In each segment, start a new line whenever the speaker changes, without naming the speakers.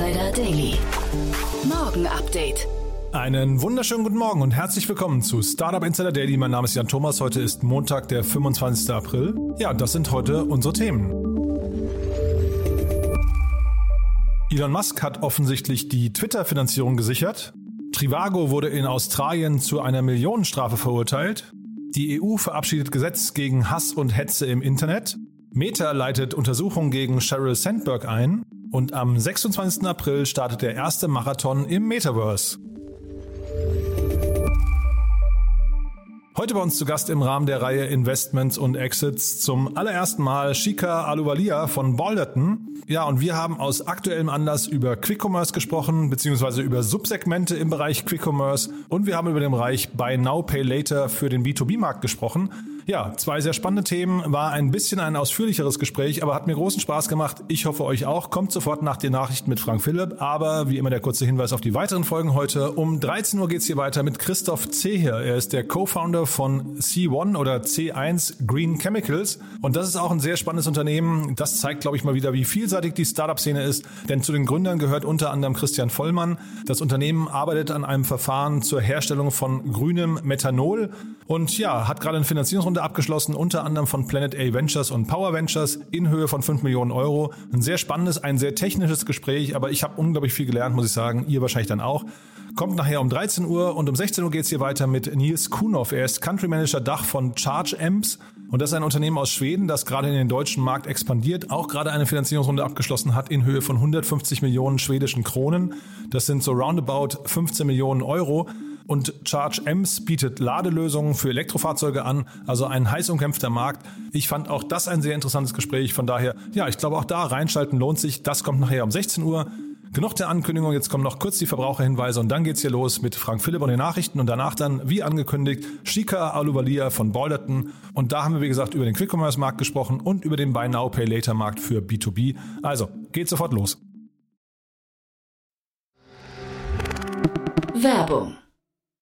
Insider Daily. Morgen Update.
Einen wunderschönen guten Morgen und herzlich willkommen zu Startup Insider Daily. Mein Name ist Jan Thomas. Heute ist Montag, der 25. April. Ja, das sind heute unsere Themen. Elon Musk hat offensichtlich die Twitter-Finanzierung gesichert. Trivago wurde in Australien zu einer Millionenstrafe verurteilt. Die EU verabschiedet Gesetz gegen Hass und Hetze im Internet. Meta leitet Untersuchungen gegen Sheryl Sandberg ein. Und am 26. April startet der erste Marathon im Metaverse. Heute bei uns zu Gast im Rahmen der Reihe Investments und Exits zum allerersten Mal Shika Aluvalia von Balderton. Ja, und wir haben aus aktuellem Anlass über Quick Commerce gesprochen, beziehungsweise über Subsegmente im Bereich Quick Commerce und wir haben über den Bereich Buy Now Pay Later für den B2B-Markt gesprochen. Ja, zwei sehr spannende Themen, war ein bisschen ein ausführlicheres Gespräch, aber hat mir großen Spaß gemacht. Ich hoffe euch auch. Kommt sofort nach den Nachrichten mit Frank Philipp, aber wie immer der kurze Hinweis auf die weiteren Folgen heute. Um 13 Uhr geht's hier weiter mit Christoph Zeher. Er ist der Co-Founder von C1 oder C1 Green Chemicals und das ist auch ein sehr spannendes Unternehmen. Das zeigt, glaube ich, mal wieder, wie vielseitig die Startup-Szene ist, denn zu den Gründern gehört unter anderem Christian Vollmann. Das Unternehmen arbeitet an einem Verfahren zur Herstellung von grünem Methanol und ja, hat gerade eine Finanzierungsrunde abgeschlossen, unter anderem von Planet A Ventures und Power Ventures in Höhe von 5 Millionen Euro. Ein sehr spannendes, ein sehr technisches Gespräch, aber ich habe unglaublich viel gelernt, muss ich sagen. Ihr wahrscheinlich dann auch. Kommt nachher um 13 Uhr und um 16 Uhr geht's hier weiter mit Nils Kuhnhoff. Er ist Country Manager Dach von Charge Amps und das ist ein Unternehmen aus Schweden, das gerade in den deutschen Markt expandiert, auch gerade eine Finanzierungsrunde abgeschlossen hat in Höhe von 150 Millionen schwedischen Kronen. Das sind so roundabout 15 Millionen Euro. Und Charge Ems bietet Ladelösungen für Elektrofahrzeuge an, also ein heiß umkämpfter Markt. Ich fand auch das ein sehr interessantes Gespräch. Von daher, ja, ich glaube auch da reinschalten lohnt sich. Das kommt nachher um 16 Uhr. Genug der Ankündigung, jetzt kommen noch kurz die Verbraucherhinweise und dann geht's hier los mit Frank Philipp und den Nachrichten und danach dann, wie angekündigt, Shika Aluvalia von Balderton. Und da haben wir, wie gesagt, über den Quick-Commerce-Markt gesprochen und über den Buy Now Pay Later-Markt für B2B. Also, geht sofort los.
Werbung.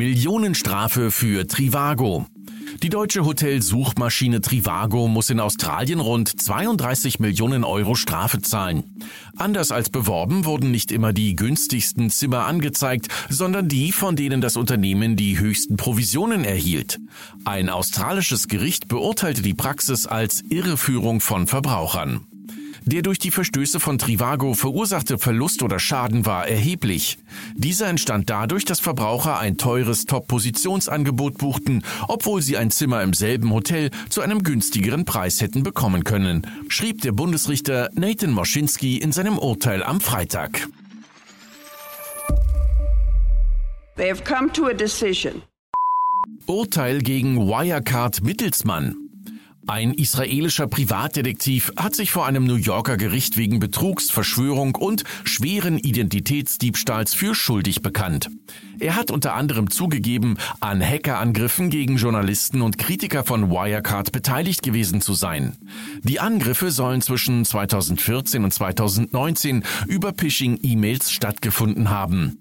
Millionenstrafe für Trivago. Die deutsche Hotelsuchmaschine Trivago muss in Australien rund 32 Millionen Euro Strafe zahlen. Anders als beworben wurden nicht immer die günstigsten Zimmer angezeigt, sondern die, von denen das Unternehmen die höchsten Provisionen erhielt. Ein australisches Gericht beurteilte die Praxis als Irreführung von Verbrauchern. Der durch die Verstöße von Trivago verursachte Verlust oder Schaden war erheblich. Dieser entstand dadurch, dass Verbraucher ein teures Top-Positionsangebot buchten, obwohl sie ein Zimmer im selben Hotel zu einem günstigeren Preis hätten bekommen können, schrieb der Bundesrichter Nathan Moschinski in seinem Urteil am Freitag.
They have come to a decision.
Urteil gegen Wirecard Mittelsmann. Ein israelischer Privatdetektiv hat sich vor einem New Yorker Gericht wegen Betrugs, Verschwörung und schweren Identitätsdiebstahls für schuldig bekannt. Er hat unter anderem zugegeben, an Hackerangriffen gegen Journalisten und Kritiker von Wirecard beteiligt gewesen zu sein. Die Angriffe sollen zwischen 2014 und 2019 über Phishing-E-Mails stattgefunden haben.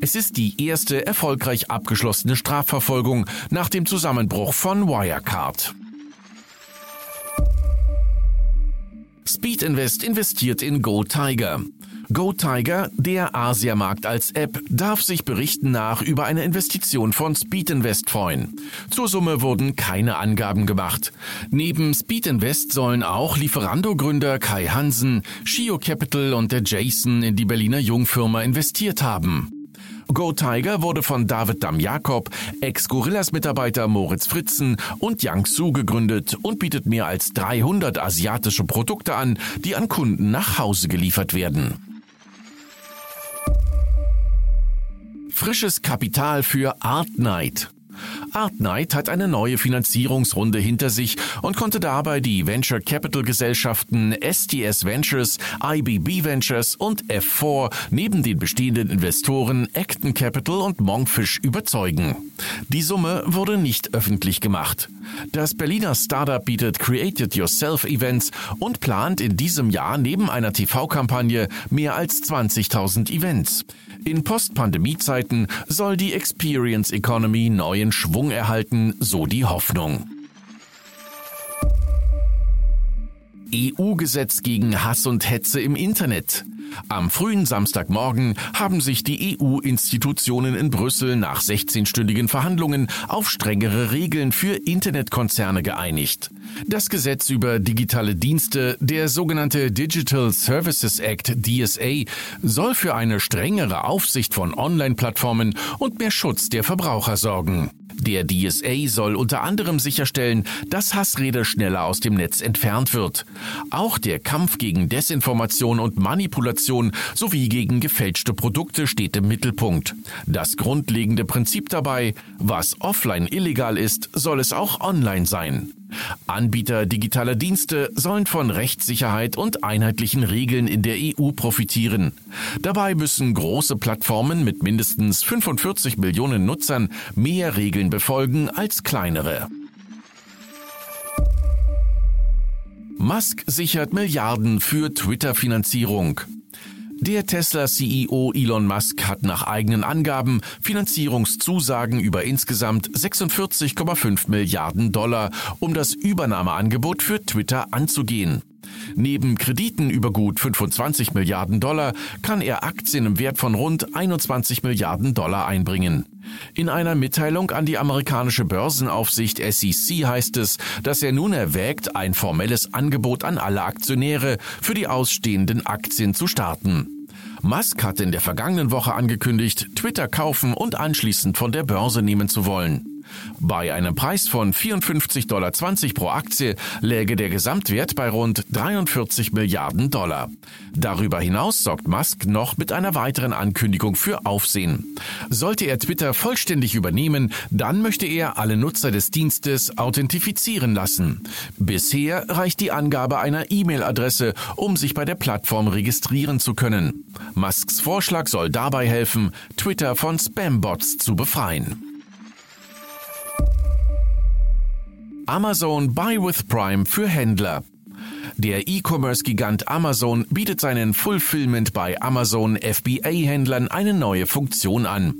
Es ist die erste erfolgreich abgeschlossene Strafverfolgung nach dem Zusammenbruch von Wirecard. Speed Invest investiert in Go Tiger. Go Tiger, der Asiamarkt als App, darf sich Berichten nach über eine Investition von Speed Invest freuen. Zur Summe wurden keine Angaben gemacht. Neben Speed Invest sollen auch Lieferando-Gründer Kai Hansen, Shio Capital und der Jason in die Berliner Jungfirma investiert haben. Go Tiger wurde von David Dam-Jakob, Ex-Gorillas-Mitarbeiter Moritz Fritzen und Yang Su gegründet und bietet mehr als 300 asiatische Produkte an, die an Kunden nach Hause geliefert werden. Frisches Kapital für Art Night. Art Night hat eine neue Finanzierungsrunde hinter sich und konnte dabei die Venture Capital Gesellschaften STS Ventures, IBB Ventures und F4 neben den bestehenden Investoren Acton Capital und Monkfish überzeugen. Die Summe wurde nicht öffentlich gemacht. Das Berliner Startup bietet Created Yourself Events und plant in diesem Jahr neben einer TV-Kampagne mehr als 20.000 Events. In Post-Pandemie-Zeiten soll die Experience Economy neuen Schwung erhalten, so die Hoffnung. EU-Gesetz gegen Hass und Hetze im Internet. Am frühen Samstagmorgen haben sich die EU-Institutionen in Brüssel nach 16-stündigen Verhandlungen auf strengere Regeln für Internetkonzerne geeinigt. Das Gesetz über digitale Dienste, der sogenannte Digital Services Act DSA, soll für eine strengere Aufsicht von Online-Plattformen und mehr Schutz der Verbraucher sorgen. Der DSA soll unter anderem sicherstellen, dass Hassrede schneller aus dem Netz entfernt wird. Auch der Kampf gegen Desinformation und Manipulation sowie gegen gefälschte Produkte steht im Mittelpunkt. Das grundlegende Prinzip dabei, was offline illegal ist, soll es auch online sein. Anbieter digitaler Dienste sollen von Rechtssicherheit und einheitlichen Regeln in der EU profitieren. Dabei müssen große Plattformen mit mindestens 45 Millionen Nutzern mehr Regeln befolgen als kleinere. Musk sichert Milliarden für Twitter-Finanzierung. Der Tesla-CEO Elon Musk hat nach eigenen Angaben Finanzierungszusagen über insgesamt 46,5 Milliarden Dollar, um das Übernahmeangebot für Twitter anzugehen. Neben Krediten über gut 25 Milliarden Dollar kann er Aktien im Wert von rund 21 Milliarden Dollar einbringen. In einer Mitteilung an die amerikanische Börsenaufsicht SEC heißt es, dass er nun erwägt, ein formelles Angebot an alle Aktionäre für die ausstehenden Aktien zu starten. Musk hat in der vergangenen Woche angekündigt, Twitter kaufen und anschließend von der Börse nehmen zu wollen. Bei einem Preis von 54,20 Dollar pro Aktie läge der Gesamtwert bei rund 43 Milliarden Dollar. Darüber hinaus sorgt Musk noch mit einer weiteren Ankündigung für Aufsehen. Sollte er Twitter vollständig übernehmen, dann möchte er alle Nutzer des Dienstes authentifizieren lassen. Bisher reicht die Angabe einer E-Mail-Adresse, um sich bei der Plattform registrieren zu können. Musks Vorschlag soll dabei helfen, Twitter von Spam-Bots zu befreien. Amazon Buy with Prime für Händler. Der E-Commerce-Gigant Amazon bietet seinen Fulfillment bei Amazon FBA-Händlern eine neue Funktion an.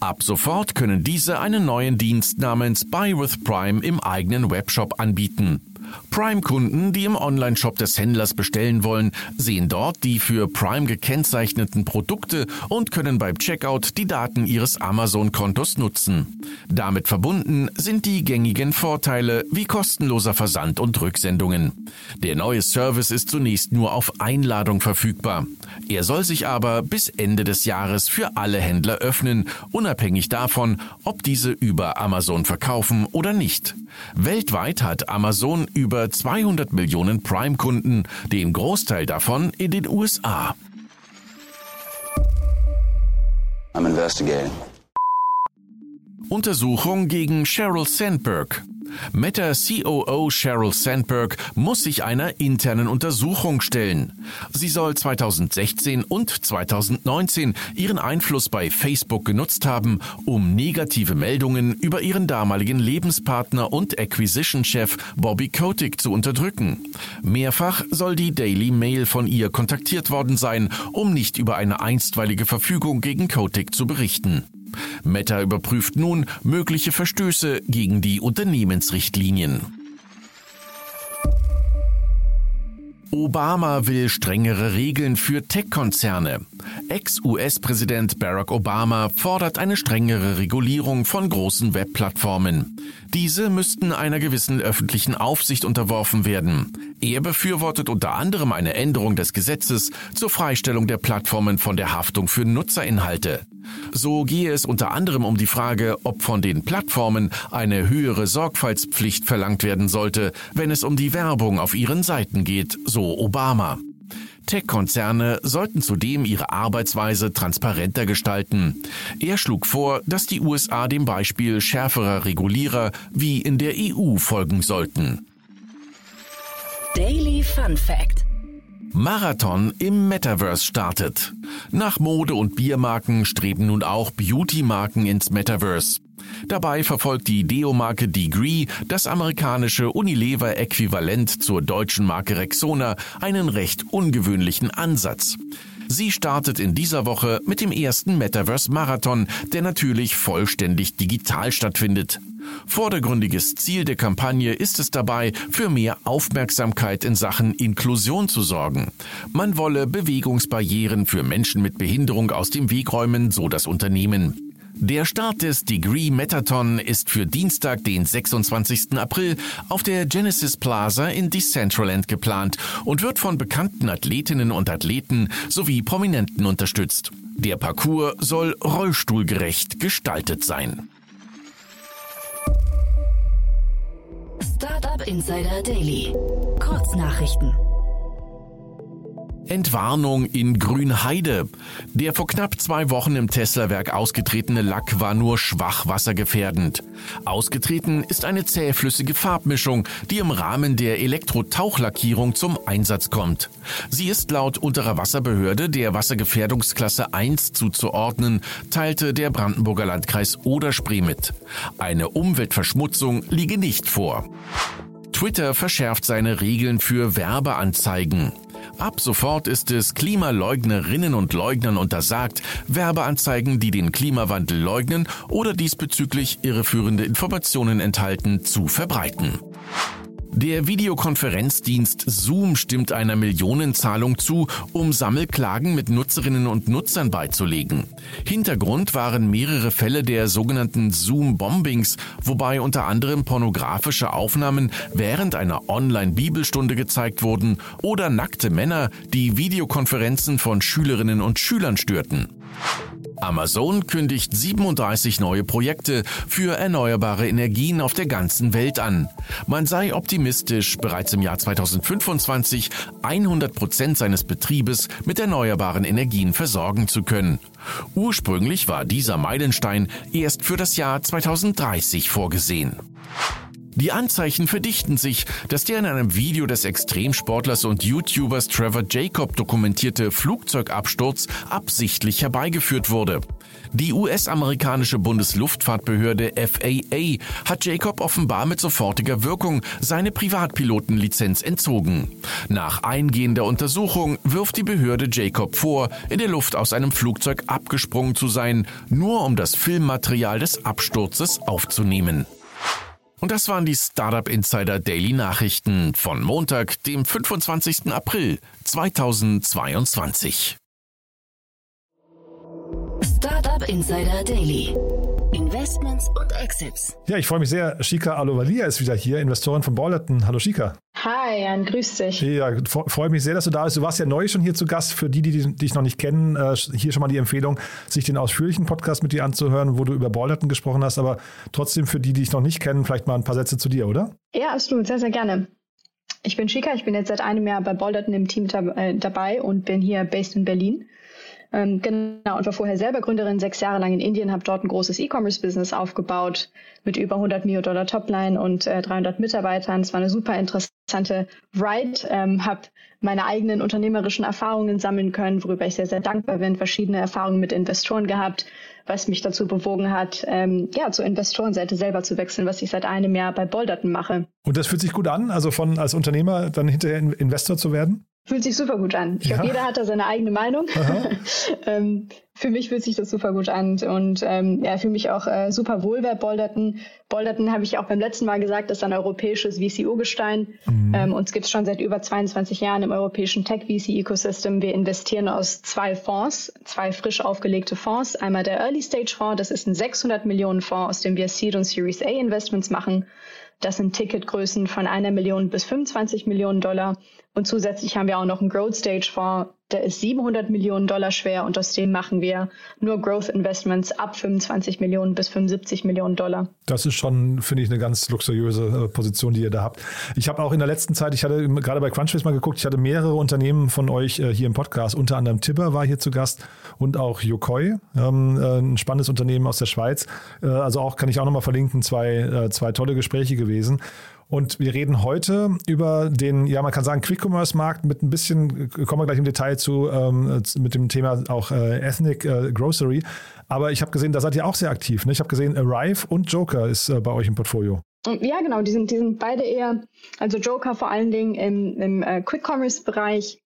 Ab sofort können diese einen neuen Dienst namens Buy with Prime im eigenen Webshop anbieten. Prime-Kunden, die im Onlineshop des Händlers bestellen wollen, sehen dort die für Prime gekennzeichneten Produkte und können beim Checkout die Daten ihres Amazon-Kontos nutzen. Damit verbunden sind die gängigen Vorteile wie kostenloser Versand und Rücksendungen. Der neue Service ist zunächst nur auf Einladung verfügbar. Er soll sich aber bis Ende des Jahres für alle Händler öffnen, unabhängig davon, ob diese über Amazon verkaufen oder nicht. Weltweit hat Amazon über 200 Millionen Prime-Kunden, den Großteil davon in den USA. Untersuchung gegen Sheryl Sandberg. Meta COO Sheryl Sandberg muss sich einer internen Untersuchung stellen. Sie soll 2016 und 2019 ihren Einfluss bei Facebook genutzt haben, um negative Meldungen über ihren damaligen Lebenspartner und Acquisition-Chef Bobby Kotick zu unterdrücken. Mehrfach soll die Daily Mail von ihr kontaktiert worden sein, um nicht über eine einstweilige Verfügung gegen Kotick zu berichten. Meta überprüft nun mögliche Verstöße gegen die Unternehmensrichtlinien. Obama will strengere Regeln für Tech-Konzerne. Ex-US-Präsident Barack Obama fordert eine strengere Regulierung von großen Webplattformen. Diese müssten einer gewissen öffentlichen Aufsicht unterworfen werden. Er befürwortet unter anderem eine Änderung des Gesetzes zur Freistellung der Plattformen von der Haftung für Nutzerinhalte. So gehe es unter anderem um die Frage, ob von den Plattformen eine höhere Sorgfaltspflicht verlangt werden sollte, wenn es um die Werbung auf ihren Seiten geht, so Obama. Tech-Konzerne sollten zudem ihre Arbeitsweise transparenter gestalten. Er schlug vor, dass die USA dem Beispiel schärferer Regulierer wie in der EU folgen sollten.
Daily Fun Fact.
Marathon im Metaverse startet. Nach Mode- und Biermarken streben nun auch Beauty-Marken ins Metaverse. Dabei verfolgt die Deo-Marke Degree, das amerikanische Unilever-Äquivalent zur deutschen Marke Rexona, einen recht ungewöhnlichen Ansatz. Sie startet in dieser Woche mit dem ersten Metaverse Marathon, der natürlich vollständig digital stattfindet. Vordergründiges Ziel der Kampagne ist es dabei, für mehr Aufmerksamkeit in Sachen Inklusion zu sorgen. Man wolle Bewegungsbarrieren für Menschen mit Behinderung aus dem Weg räumen, so das Unternehmen. Der Start des Degree Metathon ist für Dienstag, den 26. April auf der Genesis Plaza in Decentraland geplant und wird von bekannten Athletinnen und Athleten sowie Prominenten unterstützt. Der Parcours soll rollstuhlgerecht gestaltet sein.
Startup Insider Daily. Kurznachrichten.
Entwarnung in Grünheide. Der vor knapp zwei Wochen im Tesla-Werk ausgetretene Lack war nur schwach wassergefährdend. Ausgetreten ist eine zähflüssige Farbmischung, die im Rahmen der Elektro-Tauchlackierung zum Einsatz kommt. Sie ist laut unterer Wasserbehörde der Wassergefährdungsklasse 1 zuzuordnen, teilte der Brandenburger Landkreis Oder-Spree mit. Eine Umweltverschmutzung liege nicht vor. Twitter verschärft seine Regeln für Werbeanzeigen. Ab sofort ist es Klimaleugnerinnen und Leugnern untersagt, Werbeanzeigen, die den Klimawandel leugnen oder diesbezüglich irreführende Informationen enthalten, zu verbreiten. Der Videokonferenzdienst Zoom stimmt einer Millionenzahlung zu, um Sammelklagen mit Nutzerinnen und Nutzern beizulegen. Hintergrund waren mehrere Fälle der sogenannten Zoom-Bombings, wobei unter anderem pornografische Aufnahmen während einer Online-Bibelstunde gezeigt wurden oder nackte Männer, die Videokonferenzen von Schülerinnen und Schülern störten. Amazon kündigt 37 neue Projekte für erneuerbare Energien auf der ganzen Welt an. Man sei optimistisch, bereits im Jahr 2025 100 Prozent seines Betriebes mit erneuerbaren Energien versorgen zu können. Ursprünglich war dieser Meilenstein erst für das Jahr 2030 vorgesehen. Die Anzeichen verdichten sich, dass der in einem Video des Extremsportlers und YouTubers Trevor Jacob dokumentierte Flugzeugabsturz absichtlich herbeigeführt wurde. Die US-amerikanische Bundesluftfahrtbehörde FAA hat Jacob offenbar mit sofortiger Wirkung seine Privatpilotenlizenz entzogen. Nach eingehender Untersuchung wirft die Behörde Jacob vor, in der Luft aus einem Flugzeug abgesprungen zu sein, nur um das Filmmaterial des Absturzes aufzunehmen. Und das waren die Startup Insider Daily Nachrichten von Montag, dem 25. April 2022.
Startup Insider Daily. Investments und Exits.
Ja, ich freue mich sehr. Shika Alovalia ist wieder hier, Investorin von Ballerton. Hallo Shika.
Hi, Jan, grüß dich.
Ja, freue mich sehr, dass du da bist. Du warst ja neu schon hier zu Gast. Für die, die dich noch nicht kennen, äh, hier schon mal die Empfehlung, sich den ausführlichen Podcast mit dir anzuhören, wo du über Ballerton gesprochen hast. Aber trotzdem für die, die dich noch nicht kennen, vielleicht mal ein paar Sätze zu dir, oder?
Ja, absolut, sehr, sehr gerne. Ich bin Shika, ich bin jetzt seit einem Jahr bei Balderton im Team äh, dabei und bin hier based in Berlin. Ähm, genau, und war vorher selber Gründerin, sechs Jahre lang in Indien, habe dort ein großes E-Commerce-Business aufgebaut mit über 100 Mio Dollar Topline und äh, 300 Mitarbeitern. Es war eine super interessante Ride, ähm, habe meine eigenen unternehmerischen Erfahrungen sammeln können, worüber ich sehr, sehr dankbar bin, verschiedene Erfahrungen mit Investoren gehabt, was mich dazu bewogen hat, ähm, ja, zur Investorenseite selber zu wechseln, was ich seit einem Jahr bei Bolderton mache.
Und das fühlt sich gut an, also von als Unternehmer dann hinterher Investor zu werden?
Fühlt sich super gut an. Ich ja. glaube, jeder hat da seine eigene Meinung. ähm, für mich fühlt sich das super gut an und ähm, ja, fühle mich auch äh, super wohl bei Bolderton. Bolderton habe ich auch beim letzten Mal gesagt, ist ein europäisches VCO-Gestein. Mhm. Ähm, uns gibt es schon seit über 22 Jahren im europäischen Tech-VC-Ecosystem. Wir investieren aus zwei Fonds, zwei frisch aufgelegte Fonds. Einmal der Early Stage Fonds, das ist ein 600 Millionen Fonds, aus dem wir Seed und Series A Investments machen. Das sind Ticketgrößen von einer Million bis 25 Millionen Dollar. Und zusätzlich haben wir auch noch einen Growth Stage Fonds, der ist 700 Millionen Dollar schwer und aus dem machen wir nur Growth Investments ab 25 Millionen bis 75 Millionen Dollar.
Das ist schon, finde ich, eine ganz luxuriöse äh, Position, die ihr da habt. Ich habe auch in der letzten Zeit, ich hatte gerade bei Crunchbase mal geguckt, ich hatte mehrere Unternehmen von euch äh, hier im Podcast, unter anderem Tibber war hier zu Gast und auch Yokoi, ähm, äh, ein spannendes Unternehmen aus der Schweiz. also auch kann ich auch nochmal verlinken, zwei, zwei tolle Gespräche gewesen. Und wir reden heute über den, ja, man kann sagen, Quick-Commerce-Markt mit ein bisschen, kommen wir gleich im Detail zu, ähm, mit dem Thema auch äh, Ethnic äh, Grocery. Aber ich habe gesehen, da seid ihr auch sehr aktiv. Ne? Ich habe gesehen, Arrive und Joker ist äh, bei euch im Portfolio.
Ja, genau, die sind, die sind beide eher, also Joker vor allen Dingen im, im äh, Quick-Commerce-Bereich,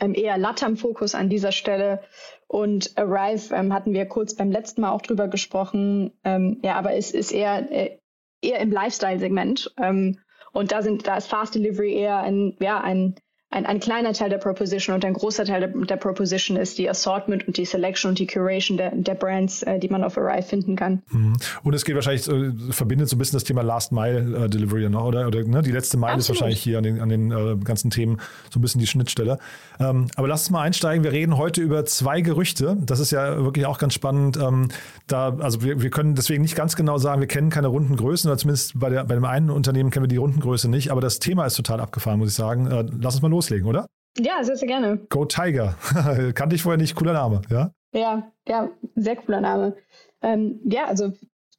ähm, eher Latam-Fokus an dieser Stelle. Und Arrive ähm, hatten wir kurz beim letzten Mal auch drüber gesprochen. Ähm, ja, aber es ist eher äh, eher im Lifestyle-Segment. Ähm, und da sind, da ist Fast Delivery eher ein, ja, ein, ein, ein kleiner Teil der Proposition und ein großer Teil der, der Proposition ist die Assortment und die Selection und die Curation der, der Brands, äh, die man auf Arrive finden kann.
Mhm. Und es geht wahrscheinlich, äh, verbindet so ein bisschen das Thema Last Mile äh, Delivery noch, oder? oder ne? Die letzte Mile Absolut. ist wahrscheinlich hier an den, an den äh, ganzen Themen so ein bisschen die Schnittstelle. Ähm, aber lass uns mal einsteigen. Wir reden heute über zwei Gerüchte. Das ist ja wirklich auch ganz spannend. Ähm, da, also wir, wir können deswegen nicht ganz genau sagen, wir kennen keine runden Größen, oder zumindest bei, der, bei dem einen Unternehmen kennen wir die Rundengröße nicht. Aber das Thema ist total abgefahren, muss ich sagen. Äh, lass uns mal los loslegen, oder?
Ja, sehr, sehr gerne.
Go Tiger. Kannte ich vorher nicht. Cooler Name, ja?
Ja, ja, sehr cooler Name. Ähm, ja, also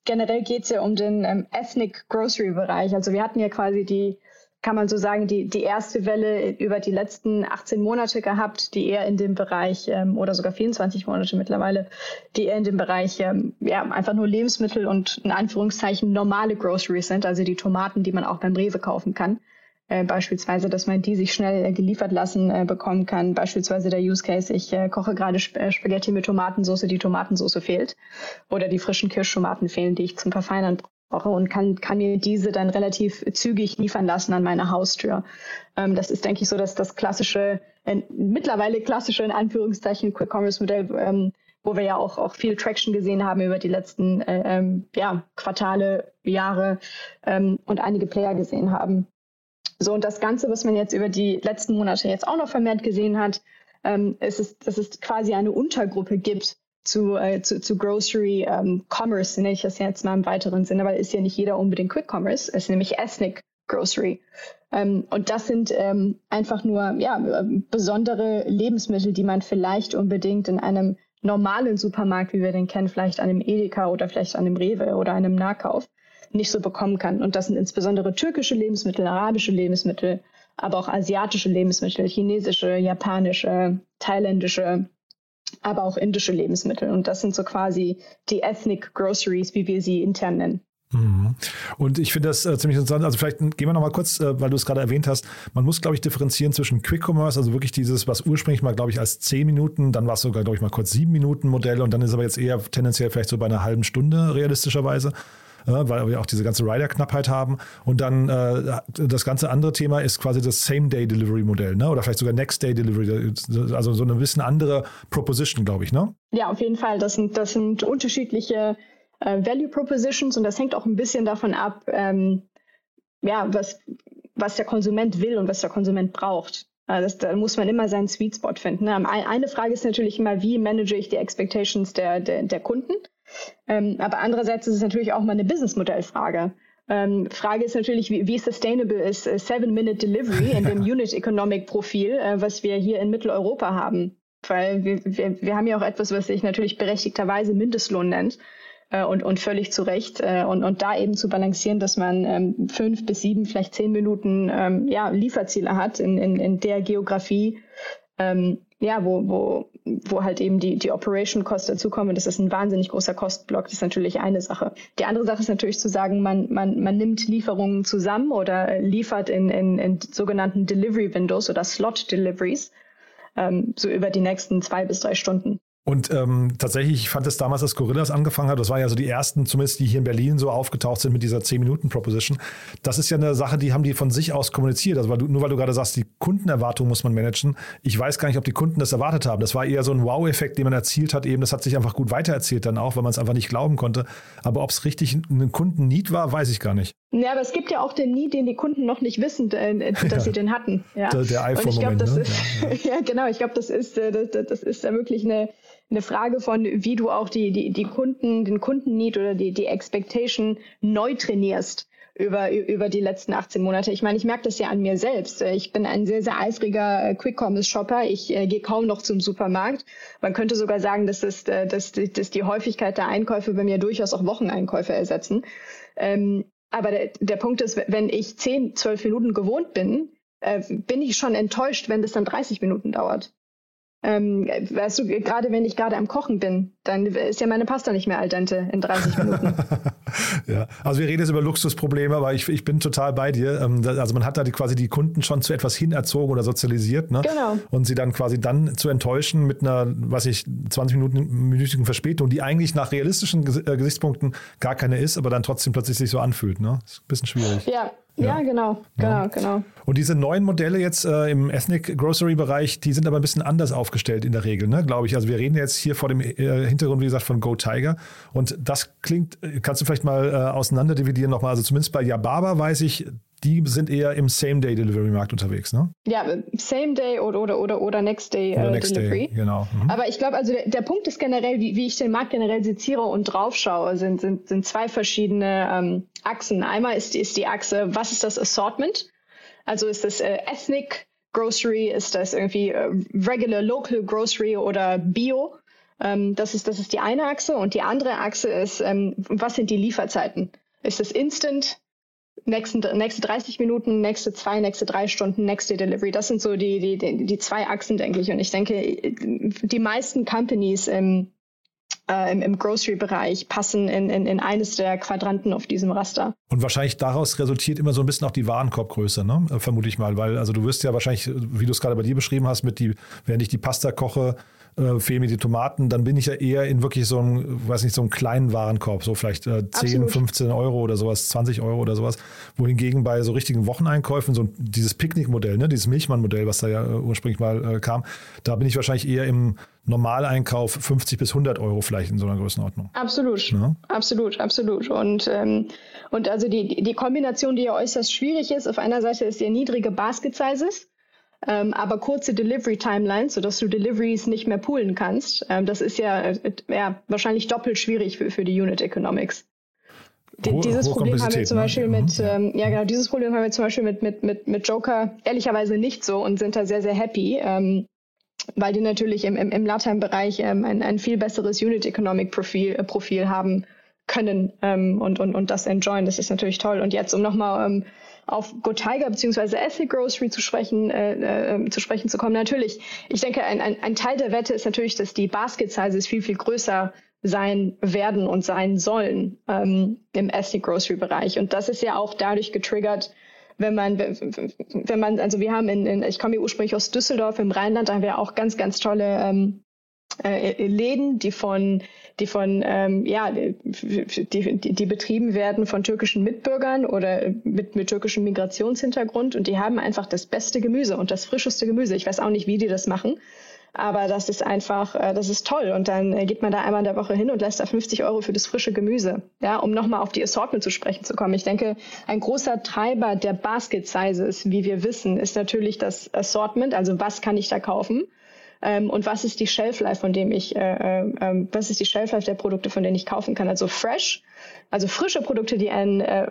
generell geht es ja um den ähm, Ethnic Grocery Bereich. Also wir hatten ja quasi die, kann man so sagen, die, die erste Welle über die letzten 18 Monate gehabt, die eher in dem Bereich, ähm, oder sogar 24 Monate mittlerweile, die eher in dem Bereich, ähm, ja, einfach nur Lebensmittel und in Anführungszeichen normale Groceries sind, also die Tomaten, die man auch beim Rewe kaufen kann. Äh, beispielsweise, dass man die sich schnell äh, geliefert lassen äh, bekommen kann. Beispielsweise der Use Case, ich äh, koche gerade Sp Spaghetti mit Tomatensauce, die Tomatensauce fehlt. Oder die frischen Kirschtomaten fehlen, die ich zum Verfeinern brauche und kann, kann mir diese dann relativ zügig liefern lassen an meine Haustür. Ähm, das ist, denke ich, so, dass das klassische, mittlerweile klassische in Anführungszeichen Quick-Commerce-Modell, ähm, wo wir ja auch, auch viel Traction gesehen haben über die letzten äh, ähm, ja, Quartale, Jahre ähm, und einige Player gesehen haben. So, und das Ganze, was man jetzt über die letzten Monate jetzt auch noch vermehrt gesehen hat, ähm, ist, es, dass es quasi eine Untergruppe gibt zu, äh, zu, zu Grocery ähm, Commerce, nenne ich das jetzt mal im weiteren Sinne, weil ist ja nicht jeder unbedingt Quick Commerce, es ist nämlich Ethnic Grocery. Ähm, und das sind ähm, einfach nur ja, besondere Lebensmittel, die man vielleicht unbedingt in einem normalen Supermarkt, wie wir den kennen, vielleicht an einem Edeka oder vielleicht an einem Rewe oder einem Nahkauf, nicht so bekommen kann. Und das sind insbesondere türkische Lebensmittel, arabische Lebensmittel, aber auch asiatische Lebensmittel, chinesische, japanische, thailändische, aber auch indische Lebensmittel. Und das sind so quasi die Ethnic Groceries, wie wir sie intern nennen.
Mhm. Und ich finde das äh, ziemlich interessant. Also vielleicht gehen wir noch mal kurz, äh, weil du es gerade erwähnt hast. Man muss, glaube ich, differenzieren zwischen Quick Commerce, also wirklich dieses, was ursprünglich mal, glaube ich, als zehn Minuten, dann war es sogar, glaube ich, mal kurz sieben Minuten Modell und dann ist aber jetzt eher tendenziell vielleicht so bei einer halben Stunde realistischerweise weil wir auch diese ganze Rider-Knappheit haben. Und dann äh, das ganze andere Thema ist quasi das Same-Day-Delivery-Modell, ne? oder vielleicht sogar Next-Day-Delivery, also so eine bisschen andere Proposition, glaube ich, ne?
Ja, auf jeden Fall. Das sind, das sind unterschiedliche äh, Value Propositions und das hängt auch ein bisschen davon ab, ähm, ja, was, was der Konsument will und was der Konsument braucht. Das, da muss man immer seinen Sweet Spot finden. Ne? Eine Frage ist natürlich immer, wie manage ich die Expectations der, der, der Kunden? Ähm, aber andererseits ist es natürlich auch mal eine Businessmodellfrage. Ähm, Frage ist natürlich, wie, wie sustainable ist äh, Seven-Minute Delivery in dem Unit Economic Profil, äh, was wir hier in Mitteleuropa haben. weil wir, wir, wir haben ja auch etwas, was sich natürlich berechtigterweise Mindestlohn nennt äh, und, und völlig zu Recht. Äh, und, und da eben zu balancieren, dass man ähm, fünf bis sieben, vielleicht zehn Minuten ähm, ja, Lieferziele hat in, in, in der Geografie, ähm, ja, wo, wo, wo halt eben die, die Operation Cost dazukommen. Das ist ein wahnsinnig großer Kostenblock. Das ist natürlich eine Sache. Die andere Sache ist natürlich zu sagen, man, man, man nimmt Lieferungen zusammen oder liefert in, in, in sogenannten Delivery Windows oder Slot Deliveries, ähm, so über die nächsten zwei bis drei Stunden.
Und ähm, tatsächlich, ich fand es damals, als Gorillas angefangen hat, das war ja so die ersten, zumindest die hier in Berlin so aufgetaucht sind mit dieser 10-Minuten-Proposition. Das ist ja eine Sache, die haben die von sich aus kommuniziert. Also weil du, nur weil du gerade sagst, die Kundenerwartung muss man managen. Ich weiß gar nicht, ob die Kunden das erwartet haben. Das war eher so ein Wow-Effekt, den man erzielt hat. Eben, das hat sich einfach gut weitererzählt dann auch, weil man es einfach nicht glauben konnte. Aber ob es richtig ein Kunden-Need war, weiß ich gar nicht.
Ja, aber es gibt ja auch den Need, den die Kunden noch nicht wissen, äh, dass ja. sie den hatten. Ja.
Der, der iPhone-Moment.
Ne? Ja, ja. genau. Ich glaube, das ist, äh, das, das ist da wirklich eine eine Frage von, wie du auch die, die, die Kunden, den Kundenneed oder die, die Expectation neu trainierst über, über die letzten 18 Monate. Ich meine, ich merke das ja an mir selbst. Ich bin ein sehr, sehr eifriger äh, Quick-Commerce-Shopper. Ich äh, gehe kaum noch zum Supermarkt. Man könnte sogar sagen, dass, das, äh, dass, dass die Häufigkeit der Einkäufe bei mir durchaus auch Wocheneinkäufe ersetzen. Ähm, aber der, der Punkt ist, wenn ich 10, 12 Minuten gewohnt bin, äh, bin ich schon enttäuscht, wenn das dann 30 Minuten dauert. Ähm, weißt du, gerade wenn ich gerade am Kochen bin, dann ist ja meine Pasta nicht mehr al dente in 30 Minuten.
ja, also wir reden jetzt über Luxusprobleme, aber ich, ich bin total bei dir. Ähm, also man hat da die, quasi die Kunden schon zu etwas hinerzogen oder sozialisiert, ne?
Genau.
Und sie dann quasi dann zu enttäuschen mit einer, was ich, 20 Minuten minütigen Verspätung, die eigentlich nach realistischen äh, Gesichtspunkten gar keine ist, aber dann trotzdem plötzlich sich so anfühlt, ne? Ist ein bisschen schwierig.
Ja, ja, ja, genau, genau, ja. genau.
Und diese neuen Modelle jetzt äh, im Ethnic Grocery Bereich, die sind aber ein bisschen anders aufgestellt in der Regel, ne, glaube ich. Also wir reden jetzt hier vor dem äh, Hintergrund, wie gesagt, von Go Tiger. Und das klingt, kannst du vielleicht mal äh, auseinander dividieren nochmal. Also zumindest bei Yababa weiß ich, die sind eher im Same-Day-Delivery-Markt unterwegs, ne?
Ja, Same-Day oder, oder, oder, oder Next-Day
äh, Next genau.
Mhm. Aber ich glaube, also der, der, Punkt ist generell, wie, wie ich den Markt generell seziere und draufschaue, sind, sind, sind zwei verschiedene ähm, Achsen. Einmal ist, ist die Achse, was ist das Assortment? Also ist das äh, Ethnic Grocery, ist das irgendwie äh, Regular Local Grocery oder Bio? Ähm, das, ist, das ist die eine Achse. Und die andere Achse ist, ähm, was sind die Lieferzeiten? Ist das Instant? Nächsten, nächste 30 Minuten, nächste zwei, nächste drei Stunden, nächste Delivery. Das sind so die, die, die, die zwei Achsen, denke ich. Und ich denke, die meisten Companies im, äh, im, im Grocery-Bereich passen in, in, in eines der Quadranten auf diesem Raster.
Und wahrscheinlich daraus resultiert immer so ein bisschen auch die Warenkorbgröße, ne? vermute ich mal. Weil also du wirst ja wahrscheinlich, wie du es gerade bei dir beschrieben hast, mit die, während ich die Pasta koche, äh, fehlen mir die Tomaten, dann bin ich ja eher in wirklich so einem, weiß nicht, so einem kleinen Warenkorb, so vielleicht äh, 10, Absolut. 15 Euro oder sowas, 20 Euro oder sowas. Wohingegen bei so richtigen Wocheneinkäufen, so dieses Picknickmodell, ne, dieses Milchmann-Modell, was da ja äh, ursprünglich mal äh, kam, da bin ich wahrscheinlich eher im Normaleinkauf 50 bis 100 Euro vielleicht in so einer Größenordnung.
Absolut, ja? absolut, absolut. Und, ähm, und also die, die Kombination, die ja äußerst schwierig ist, auf einer Seite ist der niedrige Basket Sizes, ähm, aber kurze Delivery Timelines, sodass du Deliveries nicht mehr poolen kannst. Ähm, das ist ja, äh, ja wahrscheinlich doppelt schwierig für, für die Unit Economics. D dieses Problem haben wir zum ne? Beispiel ne? mit, ähm, ja genau, dieses Problem haben wir zum Beispiel mit, mit, mit, mit Joker ehrlicherweise nicht so und sind da sehr, sehr happy. Ähm, weil die natürlich im, im, im Latam-Bereich ähm, ein, ein viel besseres Unit Economic Profil, äh, Profil haben können ähm, und, und, und das enjoyen. Das ist natürlich toll. Und jetzt, um nochmal ähm, auf Go Tiger bzw. Ethnic Grocery zu sprechen, äh, äh, zu sprechen zu kommen. Natürlich, ich denke, ein, ein, ein Teil der Wette ist natürlich, dass die Basket Sizes viel, viel größer sein werden und sein sollen ähm, im Ethnic Grocery Bereich. Und das ist ja auch dadurch getriggert, wenn man, wenn man, also wir haben in, in ich komme ursprünglich aus Düsseldorf im Rheinland, da haben wir auch ganz, ganz tolle ähm, äh, Läden, die von die von ähm, ja die, die, die betrieben werden von türkischen Mitbürgern oder mit, mit türkischem Migrationshintergrund und die haben einfach das beste Gemüse und das frischeste Gemüse. Ich weiß auch nicht, wie die das machen. Aber das ist einfach, äh, das ist toll. Und dann äh, geht man da einmal in der Woche hin und lässt da 50 Euro für das frische Gemüse. Ja, um nochmal auf die Assortment zu sprechen zu kommen. Ich denke, ein großer Treiber der Basket Sizes, wie wir wissen, ist natürlich das Assortment. Also was kann ich da kaufen? ähm, und was ist die Shelflife, von dem ich, äh, äh, ähm, was ist die Shelflife der Produkte, von denen ich kaufen kann. Also fresh, also frische Produkte, die ein äh,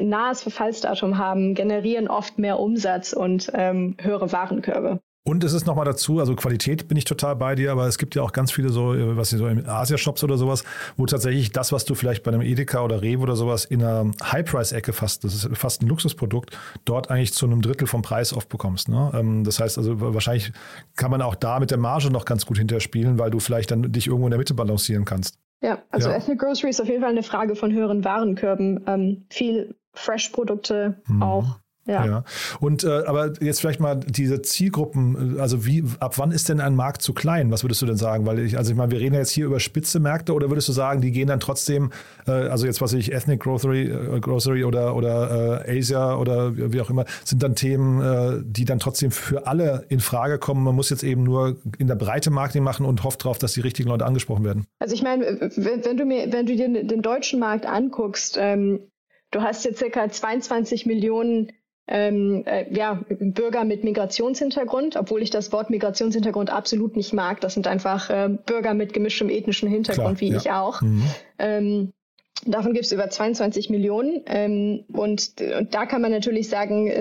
nahes Verfallsdatum haben, generieren oft mehr Umsatz und ähm, höhere Warenkörbe.
Und es ist nochmal dazu, also Qualität bin ich total bei dir, aber es gibt ja auch ganz viele so, äh, was so in Asia-Shops oder sowas, wo tatsächlich das, was du vielleicht bei einem Edeka oder Rewe oder sowas in einer High-Price-Ecke fast, das ist fast ein Luxusprodukt, dort eigentlich zu einem Drittel vom Preis oft bekommst. Ne? Ähm, das heißt also, wahrscheinlich kann man auch da mit der Marge noch ganz gut hinterspielen, weil du vielleicht dann dich irgendwo in der Mitte balancieren kannst.
Ja, also ja. Ethnic Grocery ist auf jeden Fall eine Frage von höheren Warenkörben. Ähm, viel Fresh-Produkte mhm. auch ja. ja.
Und äh, aber jetzt vielleicht mal diese Zielgruppen, also wie, ab wann ist denn ein Markt zu klein? Was würdest du denn sagen? Weil ich, also ich meine, wir reden ja jetzt hier über spitze Märkte oder würdest du sagen, die gehen dann trotzdem, äh, also jetzt was ich, Ethnic Grocery, äh, Grocery oder, oder äh, Asia oder wie auch immer, sind dann Themen, äh, die dann trotzdem für alle in Frage kommen. Man muss jetzt eben nur in der Breite Marketing machen und hofft darauf, dass die richtigen Leute angesprochen werden.
Also ich meine, wenn, wenn du mir, wenn du dir den deutschen Markt anguckst, ähm, du hast jetzt circa 22 Millionen ähm, äh, ja, Bürger mit Migrationshintergrund, obwohl ich das Wort Migrationshintergrund absolut nicht mag. Das sind einfach äh, Bürger mit gemischtem ethnischen Hintergrund, Klar, wie ja. ich auch. Mhm. Ähm, Davon gibt es über 22 Millionen. Ähm, und, und da kann man natürlich sagen,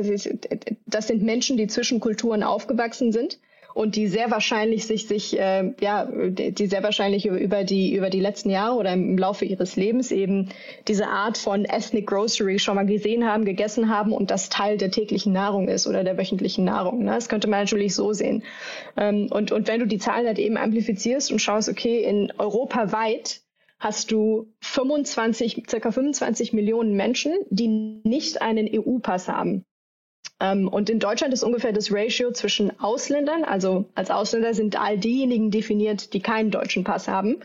das sind Menschen, die zwischen Kulturen aufgewachsen sind und die sehr wahrscheinlich sich sich äh, ja die sehr wahrscheinlich über die über die letzten Jahre oder im Laufe ihres Lebens eben diese Art von Ethnic Grocery schon mal gesehen haben, gegessen haben und das Teil der täglichen Nahrung ist oder der wöchentlichen Nahrung. Ne? Das könnte man natürlich so sehen. Ähm, und und wenn du die Zahlen halt eben amplifizierst und schaust, okay, in Europa weit hast du 25, circa 25 Millionen Menschen, die nicht einen EU-Pass haben. Ähm, und in Deutschland ist ungefähr das Ratio zwischen Ausländern, also als Ausländer sind all diejenigen definiert, die keinen deutschen Pass haben.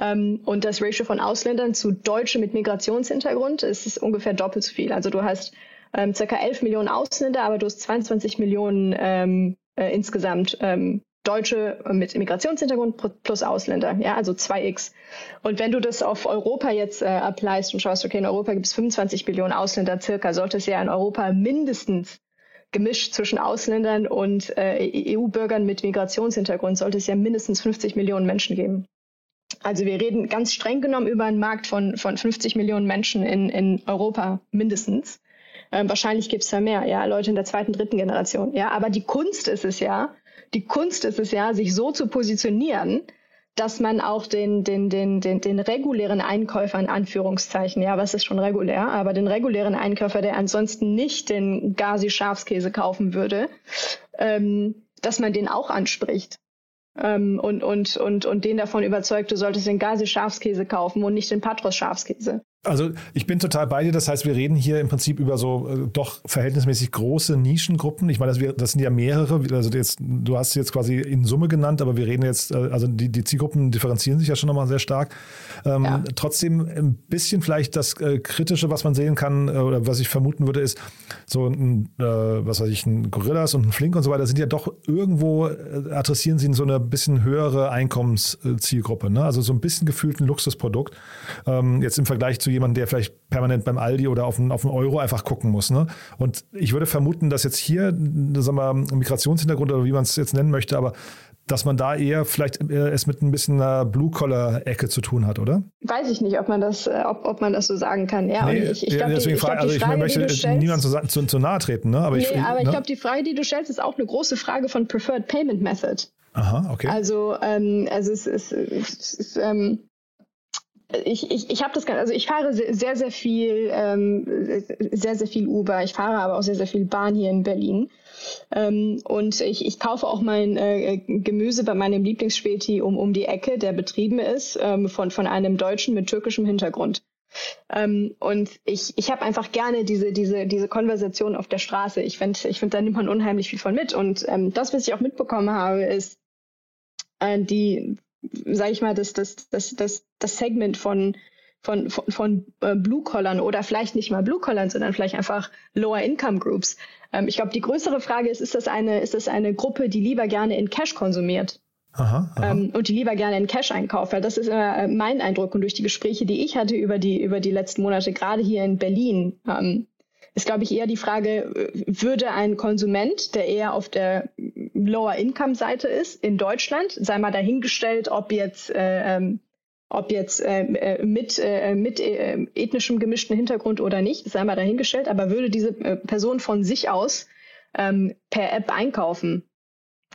Ähm, und das Ratio von Ausländern zu Deutschen mit Migrationshintergrund ist, ungefähr doppelt so viel. Also du hast ähm, circa 11 Millionen Ausländer, aber du hast 22 Millionen ähm, äh, insgesamt ähm, Deutsche mit Migrationshintergrund plus Ausländer, ja, also 2x. Und wenn du das auf Europa jetzt äh, applyst und schaust, okay, in Europa gibt es 25 Millionen Ausländer circa, sollte es ja in Europa mindestens gemischt zwischen Ausländern und äh, EU-Bürgern mit Migrationshintergrund, sollte es ja mindestens 50 Millionen Menschen geben. Also wir reden ganz streng genommen über einen Markt von, von 50 Millionen Menschen in, in Europa mindestens. Ähm, wahrscheinlich gibt es da mehr, ja, Leute in der zweiten, dritten Generation. Ja, aber die Kunst ist es ja, die Kunst ist es ja, sich so zu positionieren, dass man auch den, den, den, den, den regulären Einkäufer in Anführungszeichen, ja, was ist schon regulär, aber den regulären Einkäufer, der ansonsten nicht den Gazi-Schafskäse kaufen würde, ähm, dass man den auch anspricht. Ähm, und, und, und, und den davon überzeugt, du solltest den Gazi-Schafskäse kaufen und nicht den Patros-Schafskäse.
Also ich bin total bei dir. Das heißt, wir reden hier im Prinzip über so äh, doch verhältnismäßig große Nischengruppen. Ich meine, das, wir, das sind ja mehrere. Also jetzt, du hast es jetzt quasi in Summe genannt, aber wir reden jetzt, äh, also die, die Zielgruppen differenzieren sich ja schon nochmal sehr stark. Ähm, ja. Trotzdem ein bisschen vielleicht das äh, Kritische, was man sehen kann, äh, oder was ich vermuten würde, ist so ein, äh, was weiß ich, ein Gorillas und ein Flink und so weiter sind ja doch irgendwo, äh, adressieren sie in so eine bisschen höhere Einkommenszielgruppe. Ne? Also so ein bisschen gefühlt ein Luxusprodukt. Ähm, jetzt im Vergleich zu jemandem, der vielleicht permanent beim Aldi oder auf einen, auf einen Euro einfach gucken muss. Ne? Und ich würde vermuten, dass jetzt hier, sagen wir, Migrationshintergrund oder wie man es jetzt nennen möchte, aber dass man da eher vielleicht äh, es mit ein bisschen einer Blue-Collar-Ecke zu tun hat, oder?
Weiß ich nicht, ob man das, äh, ob, ob man das so sagen kann. Ja,
nee, ich, ich glaub, deswegen die, frage, also ich Frage, möchte niemand zu, zu, zu, nahe treten, ne?
Aber
nee,
ich, aber ne? ich glaube, die Frage, die du stellst, ist auch eine große Frage von Preferred Payment Method.
Aha, okay.
Also, ähm, also es ist, es ist ähm, ich, ich, ich habe das also ich fahre sehr, sehr viel, ähm, sehr, sehr viel Uber. Ich fahre aber auch sehr, sehr viel Bahn hier in Berlin. Ähm, und ich, ich kaufe auch mein äh, Gemüse bei meinem Lieblingsspäti um, um die Ecke, der betrieben ist, ähm, von, von einem Deutschen mit türkischem Hintergrund. Ähm, und ich, ich habe einfach gerne diese, diese, diese Konversation auf der Straße. Ich finde, ich find, da nimmt man unheimlich viel von mit. Und ähm, das, was ich auch mitbekommen habe, ist, äh, die sage ich mal, das, das, das, das, das Segment von, von, von, von äh, Blue-Collern oder vielleicht nicht mal Blue-Collern, sondern vielleicht einfach Lower-Income-Groups. Ähm, ich glaube, die größere Frage ist, ist das, eine, ist das eine Gruppe, die lieber gerne in Cash konsumiert? Aha, aha. Ähm, und die lieber gerne in Cash einkauft, weil das ist äh, mein Eindruck und durch die Gespräche, die ich hatte über die über die letzten Monate, gerade hier in Berlin, ähm, ist, glaube ich, eher die Frage, würde ein Konsument, der eher auf der Lower-Income-Seite ist, in Deutschland, sei mal dahingestellt, ob jetzt äh, ähm, ob jetzt äh, äh mit, äh, mit äh, ethnischem gemischten Hintergrund oder nicht, sei mal dahingestellt, aber würde diese äh, Person von sich aus ähm, per App einkaufen,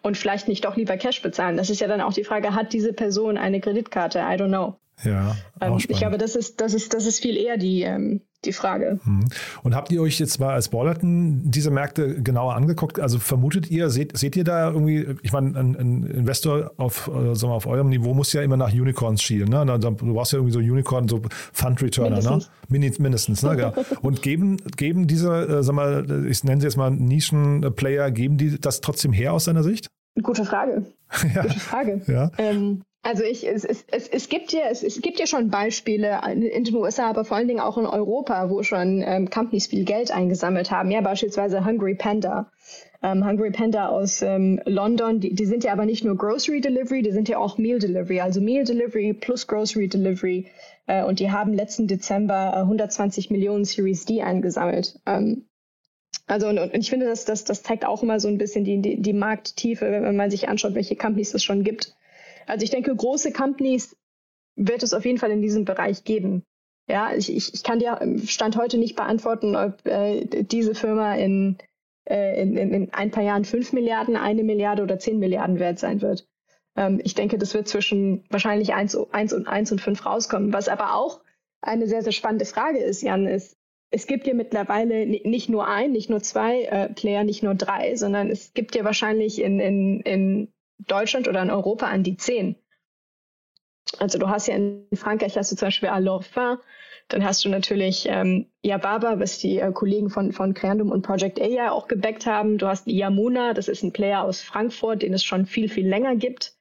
und vielleicht nicht doch lieber Cash bezahlen. Das ist ja dann auch die Frage, hat diese Person eine Kreditkarte? I don't know.
Ja,
ähm, ich glaube, das ist, das ist, das ist viel eher die, ähm, die Frage.
Mhm. Und habt ihr euch jetzt mal als Ballerton diese Märkte genauer angeguckt? Also vermutet ihr, seht, seht ihr da irgendwie, ich meine, ein, ein Investor auf, äh, sagen wir, auf eurem Niveau muss ja immer nach Unicorns schielen. Ne? Du brauchst ja irgendwie so Unicorn, so Fund Returner, mindestens. ne? mindestens, ne? ja. Und geben, geben diese, äh, sag mal, ich nenne sie jetzt mal Nischenplayer, geben die das trotzdem her aus deiner Sicht?
Gute Frage.
ja.
Gute Frage.
Ja.
Ähm, also ich, es, es, es, es, gibt ja, es, es gibt ja schon Beispiele in den USA, aber vor allen Dingen auch in Europa, wo schon ähm, Companies viel Geld eingesammelt haben. Ja, beispielsweise Hungry Panda. Ähm, Hungry Panda aus ähm, London, die, die sind ja aber nicht nur Grocery Delivery, die sind ja auch Meal Delivery, also Meal Delivery plus Grocery Delivery. Äh, und die haben letzten Dezember äh, 120 Millionen Series D eingesammelt. Ähm, also und, und ich finde, das, das, das zeigt auch immer so ein bisschen die, die, die Markttiefe, wenn man sich anschaut, welche Companies es schon gibt. Also ich denke, große Companies wird es auf jeden Fall in diesem Bereich geben. Ja, ich, ich, ich kann dir Stand heute nicht beantworten, ob äh, diese Firma in, äh, in, in ein paar Jahren fünf Milliarden, eine Milliarde oder zehn Milliarden wert sein wird. Ähm, ich denke, das wird zwischen wahrscheinlich eins, eins und eins und fünf rauskommen. Was aber auch eine sehr, sehr spannende Frage ist, Jan, ist, es gibt ja mittlerweile nicht nur ein, nicht nur zwei äh, Player, nicht nur drei, sondern es gibt ja wahrscheinlich in, in, in Deutschland oder in Europa an die zehn. Also du hast ja in Frankreich hast du zum Beispiel Alorfin, dann hast du natürlich ähm, was die äh, Kollegen von, von Creandum und Project A ja auch gebackt haben. Du hast Yamuna, das ist ein Player aus Frankfurt, den es schon viel, viel länger gibt,